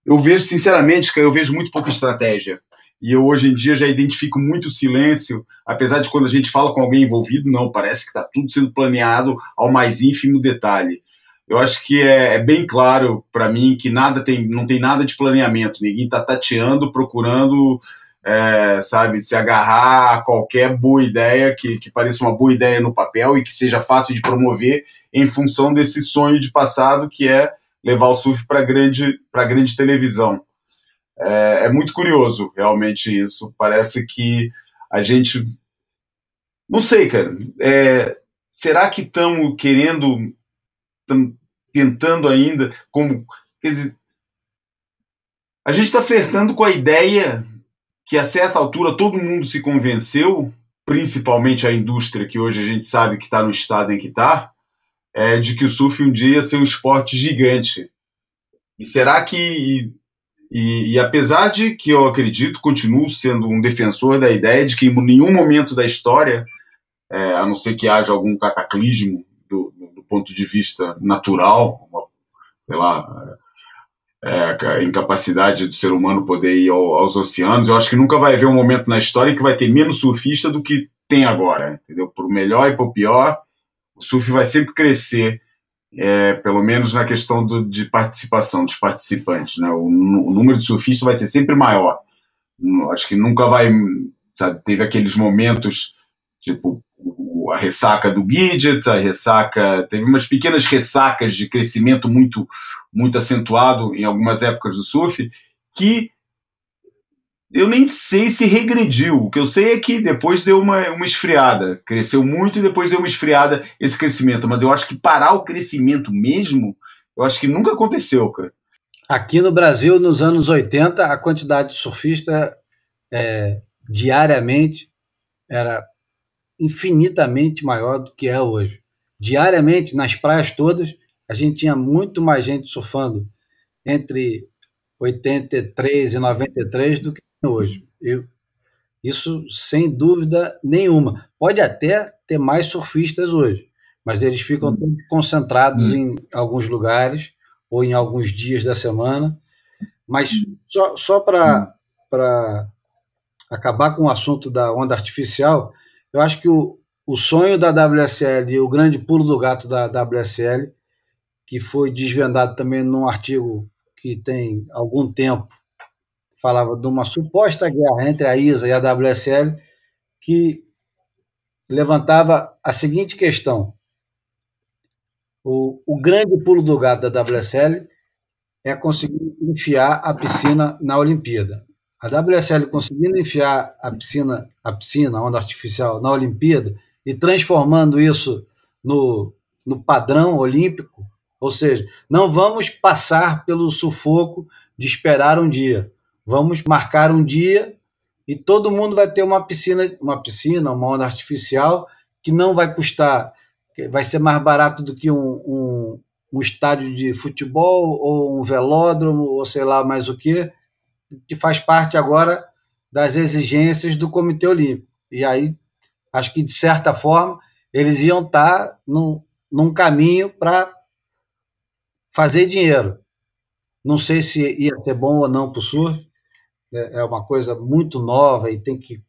eu vejo, sinceramente, cara, eu vejo muito pouca estratégia e eu hoje em dia já identifico muito silêncio, apesar de quando a gente fala com alguém envolvido, não, parece que está tudo sendo planeado ao mais ínfimo detalhe. Eu acho que é, é bem claro para mim que nada tem, não tem nada de planeamento, ninguém está tateando, procurando, é, sabe, se agarrar a qualquer boa ideia que, que pareça uma boa ideia no papel e que seja fácil de promover em função desse sonho de passado que é levar o surf para grande, grande televisão. É, é muito curioso, realmente, isso. Parece que a gente. Não sei, cara. É, será que estamos querendo, tam, tentando ainda, como. Dizer, a gente está flertando com a ideia que a certa altura todo mundo se convenceu, principalmente a indústria que hoje a gente sabe que está no estado em que está, é, de que o surf um dia ia ser um esporte gigante. E será que. E, e, e, apesar de que eu acredito, continuo sendo um defensor da ideia de que em nenhum momento da história, é, a não ser que haja algum cataclismo do, do ponto de vista natural, uma, sei lá, é, a incapacidade do ser humano poder ir ao, aos oceanos, eu acho que nunca vai haver um momento na história que vai ter menos surfista do que tem agora, entendeu? Por melhor e por pior, o surf vai sempre crescer, é, pelo menos na questão do, de participação dos participantes. Né? O, o, número de surfistas vai ser sempre maior. Acho que nunca vai. Sabe, teve aqueles momentos, tipo a ressaca do Gidget, a ressaca. Teve umas pequenas ressacas de crescimento muito, muito acentuado em algumas épocas do surf, que eu nem sei se regrediu. O que eu sei é que depois deu uma, uma esfriada. Cresceu muito e depois deu uma esfriada esse crescimento. Mas eu acho que parar o crescimento mesmo, eu acho que nunca aconteceu, cara. Aqui no Brasil, nos anos 80, a quantidade de surfista é, diariamente era infinitamente maior do que é hoje. Diariamente, nas praias todas, a gente tinha muito mais gente surfando entre 83 e 93 do que hoje. Eu, isso sem dúvida nenhuma. Pode até ter mais surfistas hoje, mas eles ficam hum. concentrados hum. em alguns lugares ou em alguns dias da semana. Mas só, só para hum. acabar com o assunto da onda artificial, eu acho que o, o sonho da WSL e o grande pulo do gato da WSL, que foi desvendado também num artigo que tem algum tempo falava de uma suposta guerra entre a ISA e a WSL, que levantava a seguinte questão: o, o grande pulo do gato da WSL é conseguir enfiar a piscina na Olimpíada. A WSL conseguindo enfiar a piscina, a piscina, a onda artificial na Olimpíada e transformando isso no, no padrão olímpico, ou seja, não vamos passar pelo sufoco de esperar um dia. Vamos marcar um dia e todo mundo vai ter uma piscina, uma piscina, uma onda artificial que não vai custar, vai ser mais barato do que um, um, um estádio de futebol ou um velódromo ou sei lá mais o que, que faz parte agora das exigências do Comitê Olímpico. E aí, acho que de certa forma eles iam estar num, num caminho para fazer dinheiro. Não sei se ia ser bom ou não para o surf, é, é uma coisa muito nova e tem que,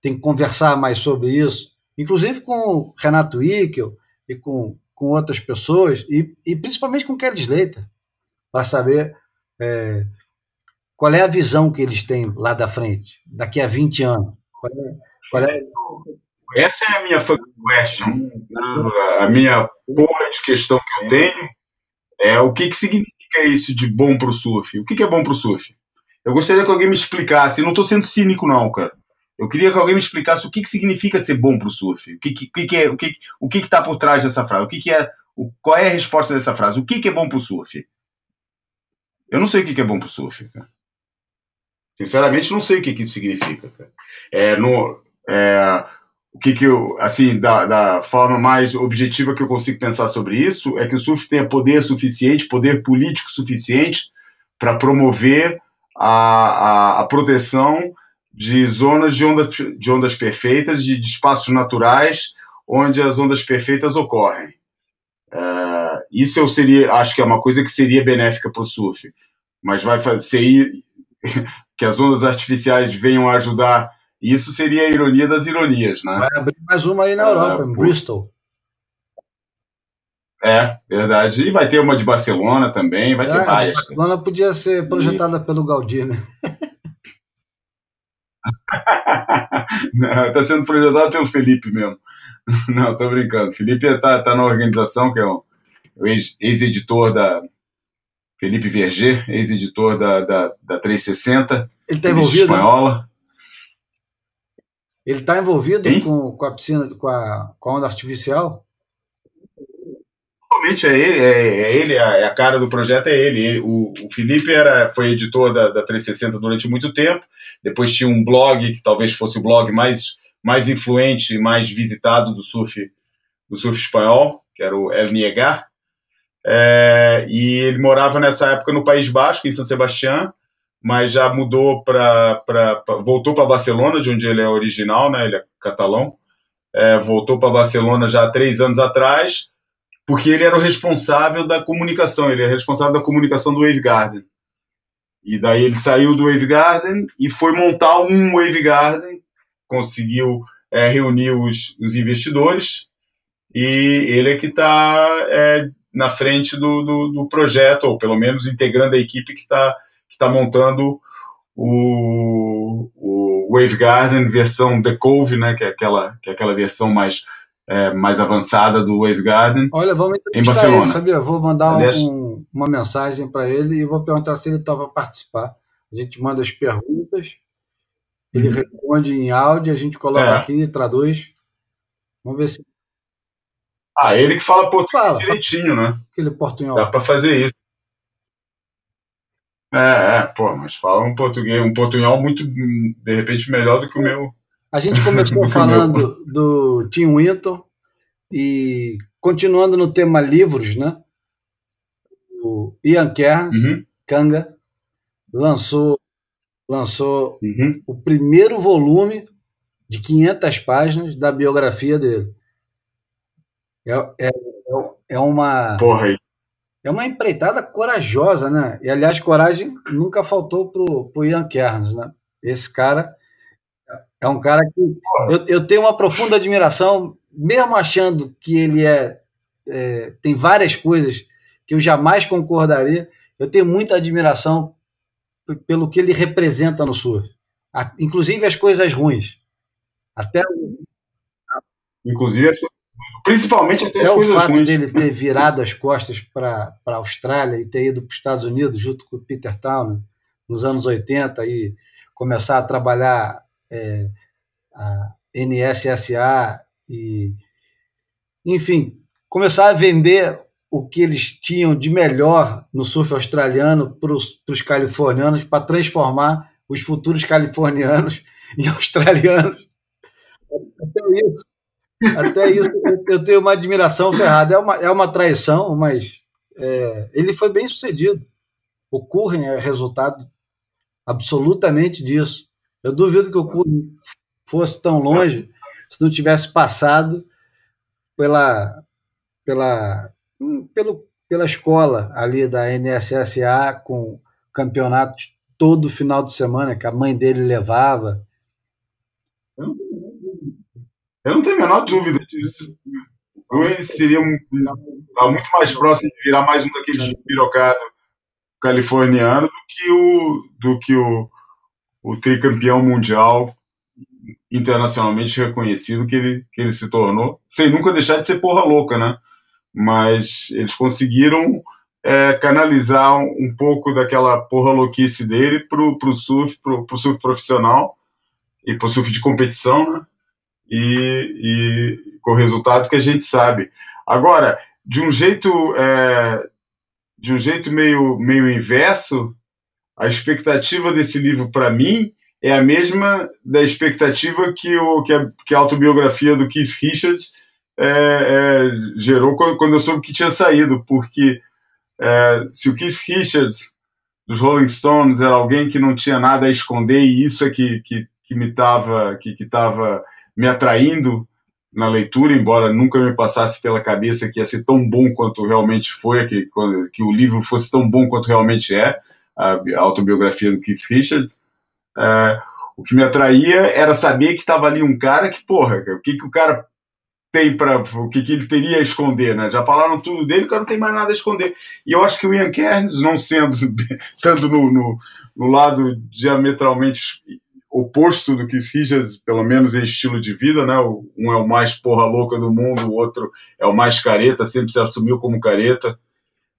tem que conversar mais sobre isso, inclusive com o Renato Ickel e com, com outras pessoas, e, e principalmente com o Kelly Slater, para saber é, qual é a visão que eles têm lá da frente, daqui a 20 anos. Qual é, qual é... Essa é a minha question. A minha porra de questão que eu tenho é o que, que significa isso de bom para o surf? O que, que é bom para o surf? Eu gostaria que alguém me explicasse. Não estou sendo cínico, não, cara. Eu queria que alguém me explicasse o que, que significa ser bom para o surf. O que, que, que, é, o que o que está por trás dessa frase? O que, que é, o, qual é a resposta dessa frase? O que, que é bom para o surf? Eu não sei o que, que é bom para o surf, cara. Sinceramente, não sei o que, que isso significa. Cara. É, no, é, o que, que eu, assim, da, da forma mais objetiva que eu consigo pensar sobre isso é que o surf tenha poder suficiente, poder político suficiente para promover a, a, a proteção de zonas de, onda, de ondas perfeitas, de, de, espaços naturais onde as ondas perfeitas ocorrem. Uh, isso eu seria, acho que é uma coisa que seria benéfica para o surf, mas vai fazer que as ondas artificiais venham a ajudar. Isso seria a ironia das ironias, né? Vai abrir mais uma aí na Europa, uh, em Bristol. É, verdade. E vai ter uma de Barcelona também, vai é, ter várias. Barcelona podia ser projetada e... pelo Gaudí, né? Está sendo projetada pelo Felipe mesmo. Não, tô brincando. Felipe está tá na organização, que é o, o ex-editor da. Felipe Verger, ex-editor da, da, da 360. Ele está envolvido? Espanhola. Ele está envolvido com, com a piscina, com a, com a onda artificial? realmente é ele, é, é ele é a cara do projeto é ele. ele o, o, Felipe era, foi editor da, da 360 durante muito tempo, depois tinha um blog que talvez fosse o blog mais, mais influente, mais visitado do surf, do surf espanhol, que era o El Niegar, é, e ele morava nessa época no País Basco, em São Sebastião, mas já mudou para. voltou para Barcelona, de onde ele é original, né? ele é catalão. É, voltou para Barcelona já há três anos atrás, porque ele era o responsável da comunicação, ele é responsável da comunicação do Wave Garden. E daí ele saiu do Wave Garden e foi montar um Wave Garden, conseguiu é, reunir os, os investidores, e ele é que está é, na frente do, do, do, projeto, ou pelo menos integrando a equipe que está que tá montando o, o Wave Garden versão The Cove, né, que, é aquela, que é aquela versão mais, é, mais avançada do Wave Garden. Olha, vamos em Barcelona. Ele, sabia? Vou mandar Aliás, um, uma mensagem para ele e vou perguntar se ele topa participar. A gente manda as perguntas, ele uhum. responde em áudio, a gente coloca é. aqui, traduz. Vamos ver se ah, ele que fala português fala, direitinho, né? Aquele portunhol. Dá para fazer isso. É, é, pô, mas fala um português, um portunhol muito, de repente, melhor do que o meu. A gente começou falando do Tim Winton e continuando no tema livros, né? O Ian Kearns, uhum. Kanga, lançou, lançou uhum. o primeiro volume de 500 páginas da biografia dele. É, é, é uma. Porra aí. É uma empreitada corajosa, né? E, aliás, coragem nunca faltou pro, pro Ian Kearns, né? Esse cara é um cara que eu, eu tenho uma profunda admiração, mesmo achando que ele é, é, tem várias coisas que eu jamais concordaria, eu tenho muita admiração pelo que ele representa no surf, inclusive as coisas ruins. Até inclusive as Principalmente até, até as coisas o fato ruins. dele ter virado as costas para a Austrália e ter ido para os Estados Unidos junto com o Peter Town nos anos 80 e começar a trabalhar é, a NSSA e enfim, começar a vender o que eles tinham de melhor no surf australiano para os californianos, para transformar os futuros californianos em australianos. Até isso até isso eu tenho uma admiração ferrada. É uma, é uma traição, mas é, ele foi bem sucedido. O Curren é resultado absolutamente disso. Eu duvido que o Curren fosse tão longe se não tivesse passado pela, pela, pelo, pela escola ali da NSSA com campeonatos todo final de semana que a mãe dele levava. Eu não tenho a menor dúvida disso. O ele seria um, muito mais próximo de virar mais um daqueles pirocados californiano do que o, do que o, o tricampeão mundial internacionalmente reconhecido que ele, que ele se tornou, sem nunca deixar de ser porra louca, né? Mas eles conseguiram é, canalizar um, um, pouco daquela porra louquice dele pro, pro surf, pro, pro surf profissional e pro surf de competição, né? E, e com o resultado que a gente sabe. Agora, de um jeito é, de um jeito meio, meio inverso, a expectativa desse livro para mim é a mesma da expectativa que, o, que, a, que a autobiografia do Keith Richards é, é, gerou quando, quando, eu soube que tinha saído, porque é, se o Keith Richards dos Rolling Stones era alguém que não tinha nada a esconder e isso é que, que, que me estava que, que tava me atraindo na leitura, embora nunca me passasse pela cabeça que ia ser tão bom quanto realmente foi, que, que o livro fosse tão bom quanto realmente é, a, autobiografia do Keith Richards. É, o que me atraía era saber que estava ali um cara que, porra, o que, que o cara tem para o que, que ele teria a esconder, né? Já falaram tudo dele, o cara não tem mais nada a esconder. E eu acho que o Ian Cairns, não sendo tanto no, no, no lado diametralmente oposto do que Richards, pelo menos em estilo de vida, né? Um é o mais porra louca do mundo, o outro é o mais careta, sempre se assumiu como careta,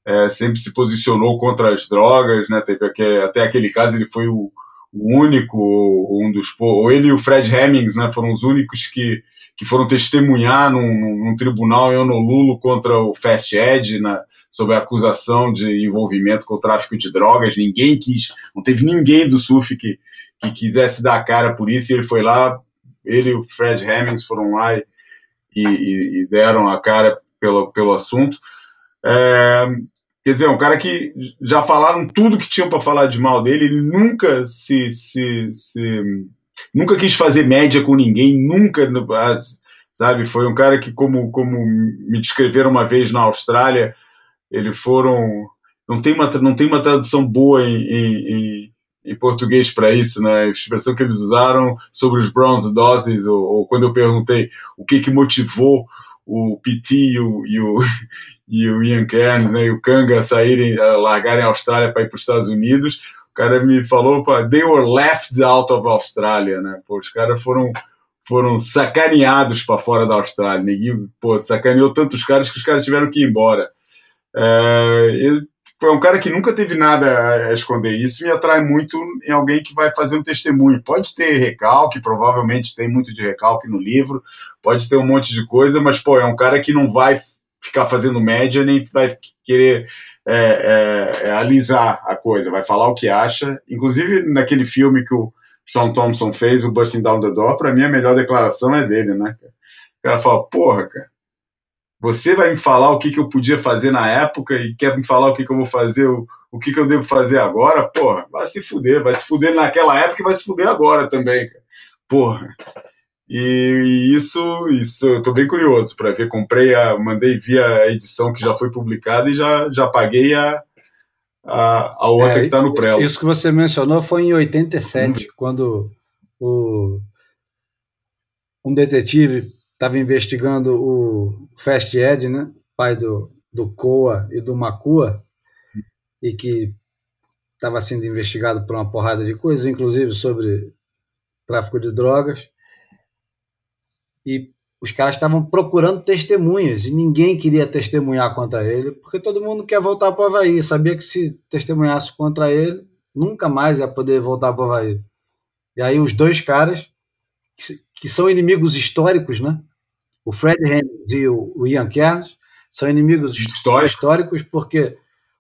é, sempre se posicionou contra as drogas, né? Teve, até aquele caso ele foi o, o único, um dos ou ele e o Fred Hemmings, né? Foram os únicos que que foram testemunhar num, num tribunal em Honolulu contra o Fast Ed, na, sob a acusação de envolvimento com o tráfico de drogas. Ninguém quis, não teve ninguém do surf que, que quisesse dar a cara por isso, e ele foi lá, ele e o Fred Hemmings foram lá e, e, e deram a cara pelo, pelo assunto. É, quer dizer, um cara que já falaram tudo que tinham para falar de mal dele, ele nunca se, se, se, nunca quis fazer média com ninguém, nunca, sabe? Foi um cara que, como, como me descreveram uma vez na Austrália, eles foram. Não tem uma, não tem uma tradução boa em, em, em português para isso, né? A expressão que eles usaram sobre os bronze doses, ou, ou quando eu perguntei o que, que motivou o PT e o, e o, e o Ian Cairns né, e o Kanga saírem, largarem a Austrália para ir para os Estados Unidos, o cara me falou, they were left out of Australia, né? Pô, os caras foram foram sacaneados para fora da Austrália. Ninguém, pô, sacaneou tantos caras que os caras tiveram que ir embora. É, ele foi um cara que nunca teve nada a esconder. Isso me atrai muito em alguém que vai fazer um testemunho. Pode ter recalque, provavelmente tem muito de recalque no livro, pode ter um monte de coisa, mas, pô, é um cara que não vai ficar fazendo média nem vai querer é, é, é, alisar a coisa, vai falar o que acha. Inclusive, naquele filme que o Sean Thompson fez, o Busting Down the Door, para mim a melhor declaração é dele, né? O cara fala, porra, cara, você vai me falar o que, que eu podia fazer na época e quer me falar o que, que eu vou fazer, o, o que, que eu devo fazer agora? Porra, vai se fuder, vai se fuder naquela época e vai se fuder agora também, cara. Porra. E, e isso, isso eu tô bem curioso para ver. Comprei a, mandei via a edição que já foi publicada e já, já paguei a, a, a outra é, que está no pré. Isso que você mencionou foi em 87, hum. quando o, um detetive estava investigando o Fast Ed, né, pai do, do Koa e do Makua, e que estava sendo investigado por uma porrada de coisas, inclusive sobre tráfico de drogas. E os caras estavam procurando testemunhas e ninguém queria testemunhar contra ele, porque todo mundo quer voltar para o Havaí. Sabia que se testemunhasse contra ele, nunca mais ia poder voltar para o Havaí. E aí os dois caras, que são inimigos históricos, né? O Fred Hemmings e o Ian Kerns são inimigos Histórico. históricos porque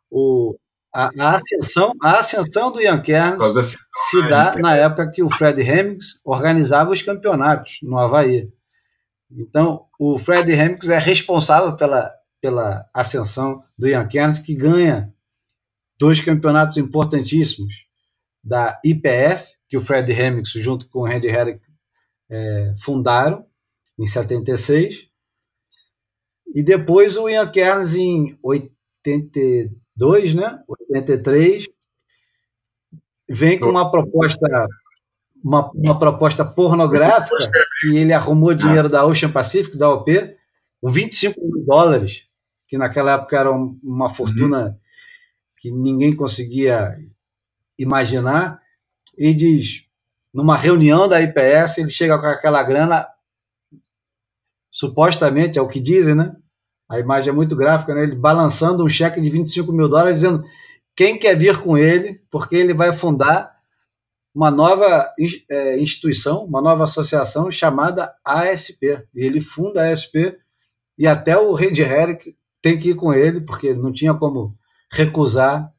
o, a, a, ascensão, a ascensão do Ian Kerns se dá na época que o Fred Hemmings organizava os campeonatos no Havaí. Então, o Fred Hemmings é responsável pela, pela ascensão do Ian Kerns, que ganha dois campeonatos importantíssimos da IPS, que o Fred Hemmings, junto com o Randy Herrick, é, fundaram em 76. E depois o Ian Kerns em 82, né? 83, vem com uma proposta uma, uma proposta pornográfica que ele arrumou dinheiro da Ocean Pacific, da OP, com 25 mil dólares, que naquela época era uma fortuna uhum. que ninguém conseguia imaginar, e diz, numa reunião da IPS, ele chega com aquela grana, supostamente, é o que dizem, né? A imagem é muito gráfica, né? Ele balançando um cheque de 25 mil dólares, dizendo quem quer vir com ele, porque ele vai fundar uma nova é, instituição, uma nova associação chamada ASP. E ele funda a ASP e até o Red Herrick tem que ir com ele, porque não tinha como recusar.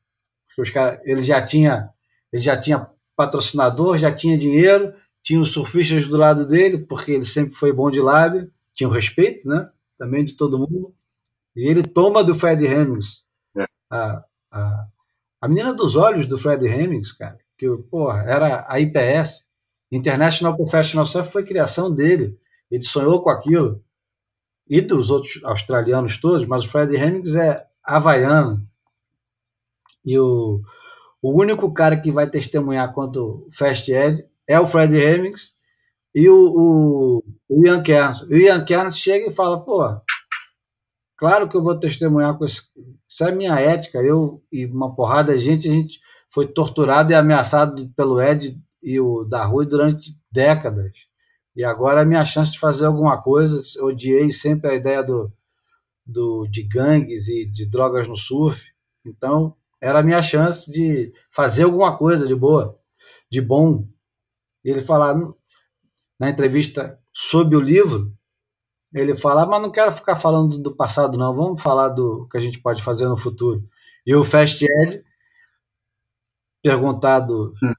Os cara, ele já tinha ele já tinha patrocinador, já tinha dinheiro, tinha os surfistas do lado dele, porque ele sempre foi bom de lábio, tinha o respeito, né? Também de todo mundo. E ele toma do Fred Hemmings é. a, a, a menina dos olhos do Fred Hemmings, cara que porra, era a IPS, International Professional Surf, foi criação dele. Ele sonhou com aquilo. E dos outros australianos todos, mas o Fred Hemmings é havaiano. E o, o único cara que vai testemunhar quanto Fast Ed é o Fred Hemmings e o, o, o Ian Cairns. O Ian Cairns chega e fala, pô, claro que eu vou testemunhar com esse... Isso é minha ética. Eu e uma porrada de gente, a gente foi torturado e ameaçado pelo Ed e o da Rui durante décadas. E agora é minha chance de fazer alguma coisa. Eu odiei sempre a ideia do, do, de gangues e de drogas no surf. Então, era a minha chance de fazer alguma coisa de boa, de bom. Ele falar na entrevista sobre o livro, ele fala, mas não quero ficar falando do passado, não. Vamos falar do que a gente pode fazer no futuro. E o Fast Ed perguntado hum.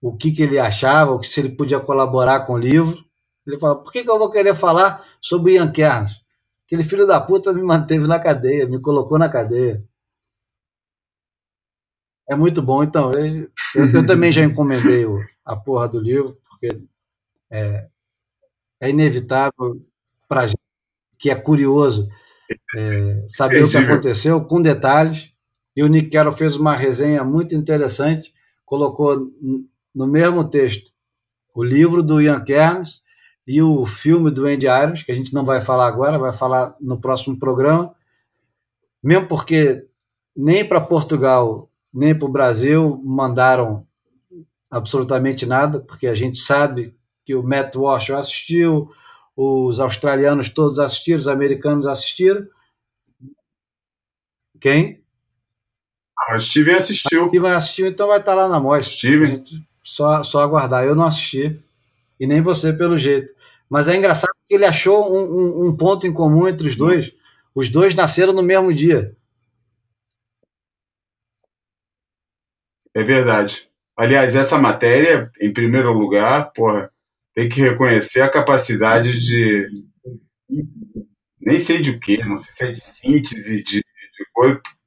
o que, que ele achava, se ele podia colaborar com o livro. Ele falou: por que, que eu vou querer falar sobre Ian Kerns? Aquele filho da puta me manteve na cadeia, me colocou na cadeia. É muito bom. Então, eu, eu também já encomendei a porra do livro, porque é, é inevitável para gente que é curioso é, saber o que aconteceu, com detalhes. E o Nick Carroll fez uma resenha muito interessante, colocou no mesmo texto o livro do Ian Kerns e o filme do Andy Irons, que a gente não vai falar agora, vai falar no próximo programa, mesmo porque nem para Portugal nem para o Brasil mandaram absolutamente nada, porque a gente sabe que o Matt Walsh assistiu, os australianos todos assistiram, os americanos assistiram. Quem? Ah, Steven assistiu. Steven assistiu, então vai estar lá na mostra. Steven. Só, só aguardar. Eu não assisti, e nem você, pelo jeito. Mas é engraçado que ele achou um, um, um ponto em comum entre os dois. Os dois nasceram no mesmo dia. É verdade. Aliás, essa matéria, em primeiro lugar, porra, tem que reconhecer a capacidade de. Nem sei de o quê, não sei se é de síntese, de, de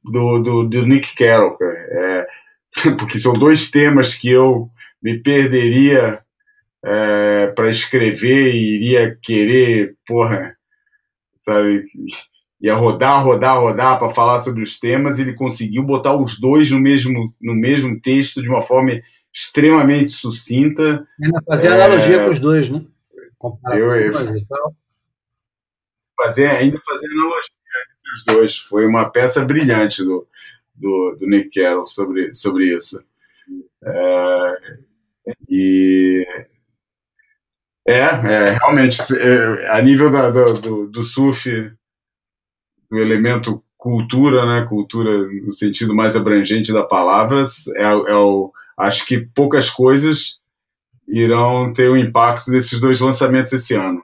do, do, do, Nick Carroll, é, porque são dois temas que eu me perderia é, para escrever e iria querer, porra, sabe, ia rodar, rodar, rodar para falar sobre os temas, ele conseguiu botar os dois no mesmo, no mesmo texto de uma forma extremamente sucinta. Ainda fazer é... analogia com os dois, né? eu, eu fazer, ainda fazer analogia entre os dois. Foi uma peça brilhante do, do, do Nick Carroll sobre, sobre isso. É, e é, é realmente, é, a nível da, do, do surf do elemento cultura, né? Cultura no sentido mais abrangente da palavra, é, é o, acho que poucas coisas irão ter o impacto desses dois lançamentos esse ano.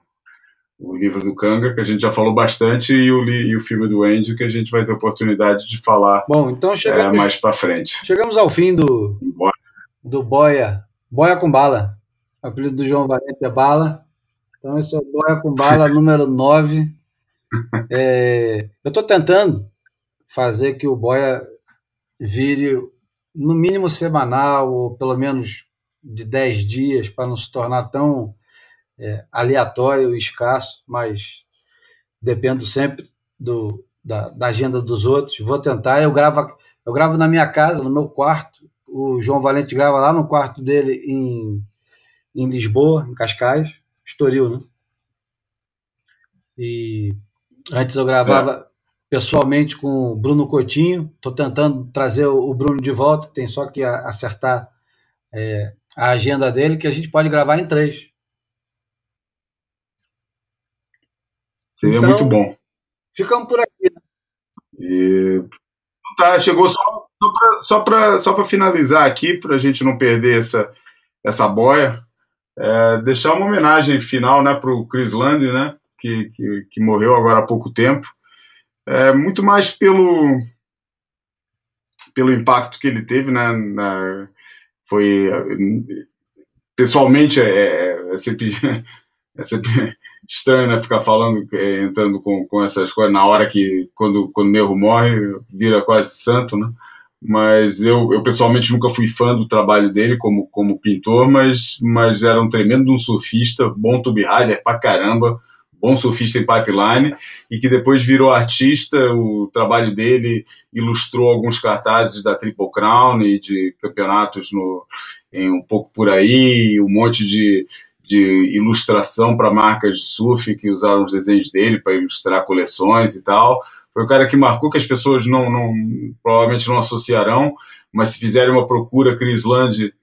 O livro do Kanga, que a gente já falou bastante, e o, e o filme do Andy, que a gente vai ter oportunidade de falar Bom, então chegamos, é, mais para frente. Chegamos ao fim do, do Boia. Boia com Bala. O apelido do João Valente é Bala. Então esse é o Boia com Bala número 9. É, eu estou tentando fazer que o Boia vire no mínimo semanal, ou pelo menos de 10 dias, para não se tornar tão é, aleatório e escasso, mas dependo sempre do, da, da, agenda dos outros. Vou tentar. Eu gravo, eu gravo na minha casa, no meu quarto. O João Valente grava lá no quarto dele em, em Lisboa, em Cascais, Estoril, né? E Antes eu gravava é. pessoalmente com o Bruno Coutinho. Estou tentando trazer o Bruno de volta, tem só que acertar é, a agenda dele, que a gente pode gravar em três. Seria então, muito bom. Ficamos por aqui. Né? E... Tá, chegou só, só para só só finalizar aqui, para a gente não perder essa, essa boia, é, deixar uma homenagem final né, para o Chris Land, né? Que, que, que morreu agora há pouco tempo, é, muito mais pelo, pelo impacto que ele teve, né, na, foi pessoalmente é, é, é, sempre, é sempre estranho né, ficar falando, é, entrando com, com essas coisas na hora que quando, quando Nerro morre, vira quase santo, né? Mas eu, eu pessoalmente nunca fui fã do trabalho dele como, como pintor, mas, mas era um tremendo um surfista, bom tube rider pra caramba, bom surfista em pipeline e que depois virou artista. O trabalho dele ilustrou alguns cartazes da Triple Crown e de campeonatos no, em um pouco por aí, um monte de, de ilustração para marcas de surf que usaram os desenhos dele para ilustrar coleções e tal. Foi um cara que marcou que as pessoas não, não provavelmente não associarão, mas se fizerem uma procura Chris Land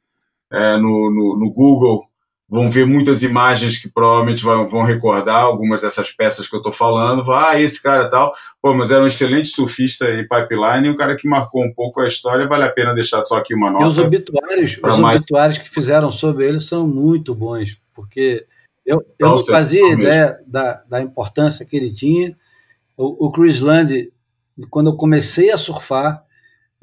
é, no, no, no Google vão ver muitas imagens que provavelmente vão, vão recordar algumas dessas peças que eu estou falando. Ah, esse cara tal. Pô, mas era um excelente surfista e pipeline, e um cara que marcou um pouco a história. Vale a pena deixar só aqui uma nota. E os obituários, os mais... obituários que fizeram sobre ele são muito bons, porque eu, eu não fazia ideia da, da importância que ele tinha. O, o Chris Land, quando eu comecei a surfar,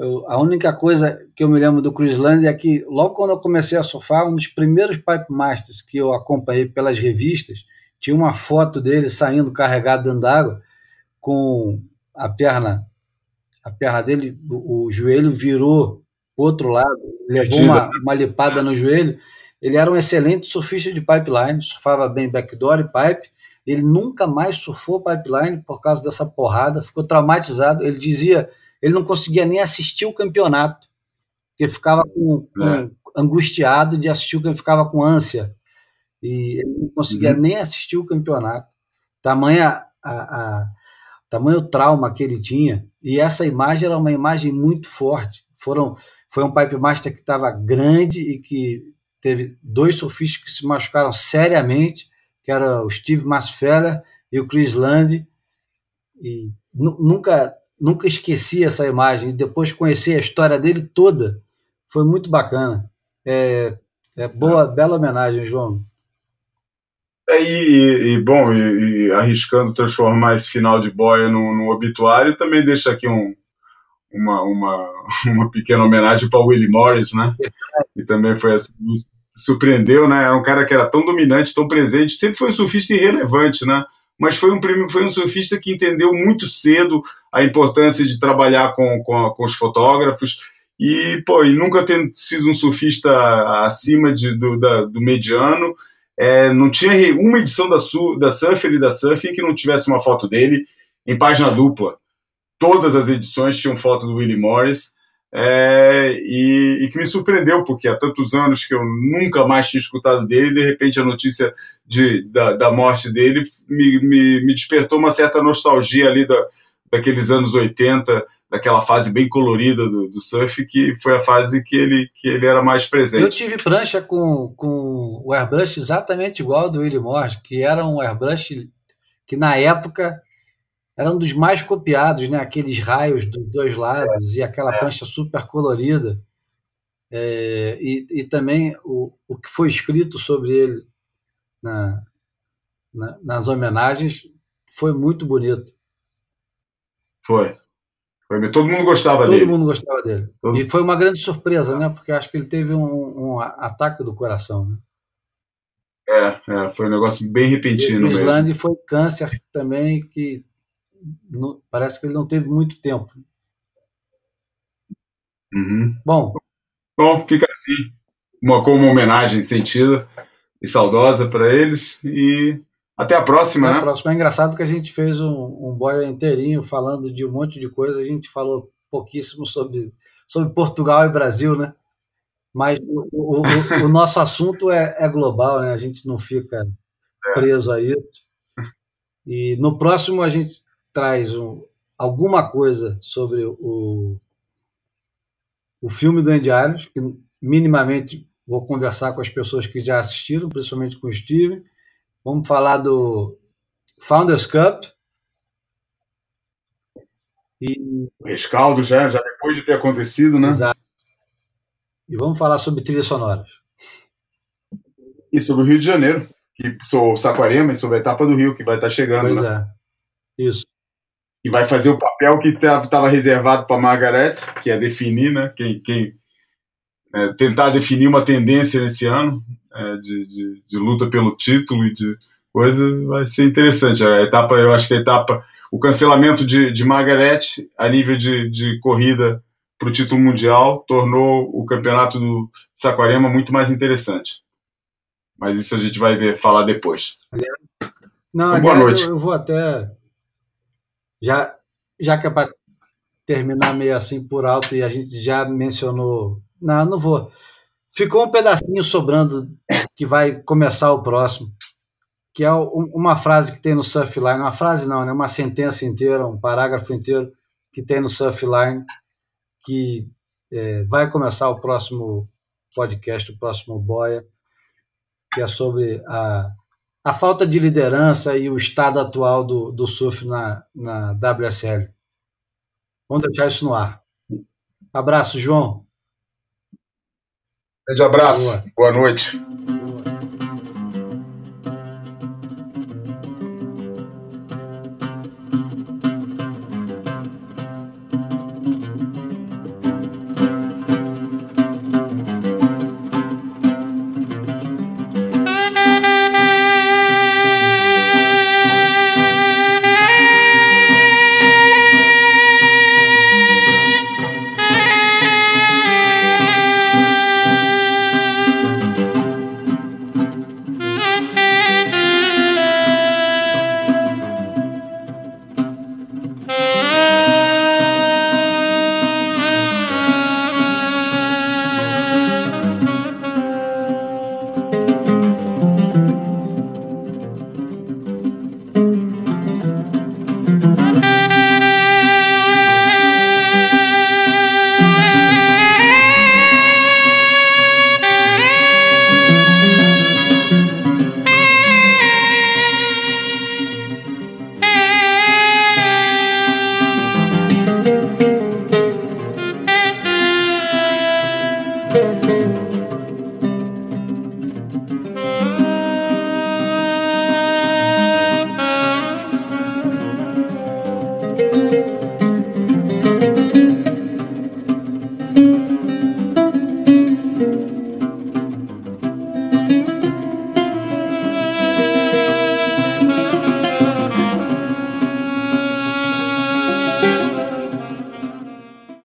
eu, a única coisa que eu me lembro do Chris Land é que, logo quando eu comecei a surfar, um dos primeiros Pipe Masters que eu acompanhei pelas revistas, tinha uma foto dele saindo carregado dentro d'água, com a perna, a perna dele, o, o joelho virou para outro lado, levou uma, uma lipada no joelho. Ele era um excelente surfista de pipeline, surfava bem backdoor e pipe. Ele nunca mais surfou pipeline por causa dessa porrada, ficou traumatizado. Ele dizia, ele não conseguia nem assistir o campeonato, porque ficava com, com, é. angustiado de assistir, o ficava com ânsia e ele não conseguia uhum. nem assistir o campeonato. Tamanha a, a, tamanho trauma que ele tinha. E essa imagem era uma imagem muito forte. Foram, foi um Pipe Master que estava grande e que teve dois surfistas que se machucaram seriamente, que era o Steve Masfeller e o Chris Land. E nunca nunca esqueci essa imagem. E depois conhecer a história dele toda foi muito bacana. É, é boa, bela homenagem, João. É, e, e, bom, e, e, arriscando transformar esse final de boia no, no obituário, também deixa aqui um, uma, uma, uma pequena homenagem para o Willie Morris, né? E também foi assim, me surpreendeu, né? Era um cara que era tão dominante, tão presente, sempre foi um surfista irrelevante, né? Mas foi um, foi um surfista que entendeu muito cedo a importância de trabalhar com, com, com os fotógrafos e, pô, e nunca tendo sido um surfista acima de, do, da, do mediano, é, não tinha uma edição da, Su, da Surfer e da Surfing que não tivesse uma foto dele em página dupla. Todas as edições tinham foto do Willie Morris. É, e, e, que me surpreendeu, porque há tantos anos que eu nunca mais tinha escutado dele, de repente a notícia de, da, da morte dele me, me, me, despertou uma certa nostalgia ali da, daqueles anos 80, daquela fase bem colorida do, do, surf, que foi a fase que ele, que ele era mais presente. Eu tive prancha com, com o airbrush exatamente igual ao do Willie Morris, que era um airbrush que na época era um dos mais copiados, né? aqueles raios dos dois lados é, e aquela é. prancha super colorida. É, e, e também o, o que foi escrito sobre ele na, na, nas homenagens foi muito bonito. Foi. Todo mundo gostava Todo dele. Todo mundo gostava dele. Todo... E foi uma grande surpresa, né? Porque acho que ele teve um, um ataque do coração, né? É, é, foi um negócio bem repentino. E o Islândia foi câncer também, que não, parece que ele não teve muito tempo. Uhum. Bom. Bom, fica assim, uma, como uma homenagem sentida e saudosa para eles. E até a próxima, Até né? A próxima. É engraçado que a gente fez um, um boia inteirinho falando de um monte de coisa. A gente falou pouquíssimo sobre, sobre Portugal e Brasil, né? Mas o, o, o, o nosso assunto é, é, global, né? A gente não fica é. preso a isso. E no próximo a gente traz um, alguma coisa sobre o, o filme do Andy Irons, que minimamente vou conversar com as pessoas que já assistiram, principalmente com o Steven Vamos falar do Founders Cup. E... O rescaldo já, já depois de ter acontecido, né? Exato. E vamos falar sobre trilhas sonoras. E sobre o Rio de Janeiro, que sou Saquarema, e sobre a etapa do Rio, que vai estar chegando. Pois né? é. Isso. E vai fazer o papel que estava reservado para Margaret, que é definir, né? Quem, quem é, tentar definir uma tendência nesse ano é, de, de, de, luta pelo título e de coisa, vai ser interessante. A etapa, eu acho que a etapa, o cancelamento de, de Margaret a nível de, de corrida para o título mundial tornou o campeonato do Saquarema muito mais interessante. Mas isso a gente vai ver, falar depois. Não, então, boa noite. Eu, eu, vou até. Já, já que é para terminar meio assim por alto e a gente já mencionou. Não, não vou. Ficou um pedacinho sobrando que vai começar o próximo, que é uma frase que tem no Surfline, uma frase não, né? uma sentença inteira, um parágrafo inteiro que tem no Surfline, que é, vai começar o próximo podcast, o próximo Boia, que é sobre a, a falta de liderança e o estado atual do, do surf na, na WSL. Vamos deixar isso no ar. Abraço, João. Grande abraço. Boa, Boa noite.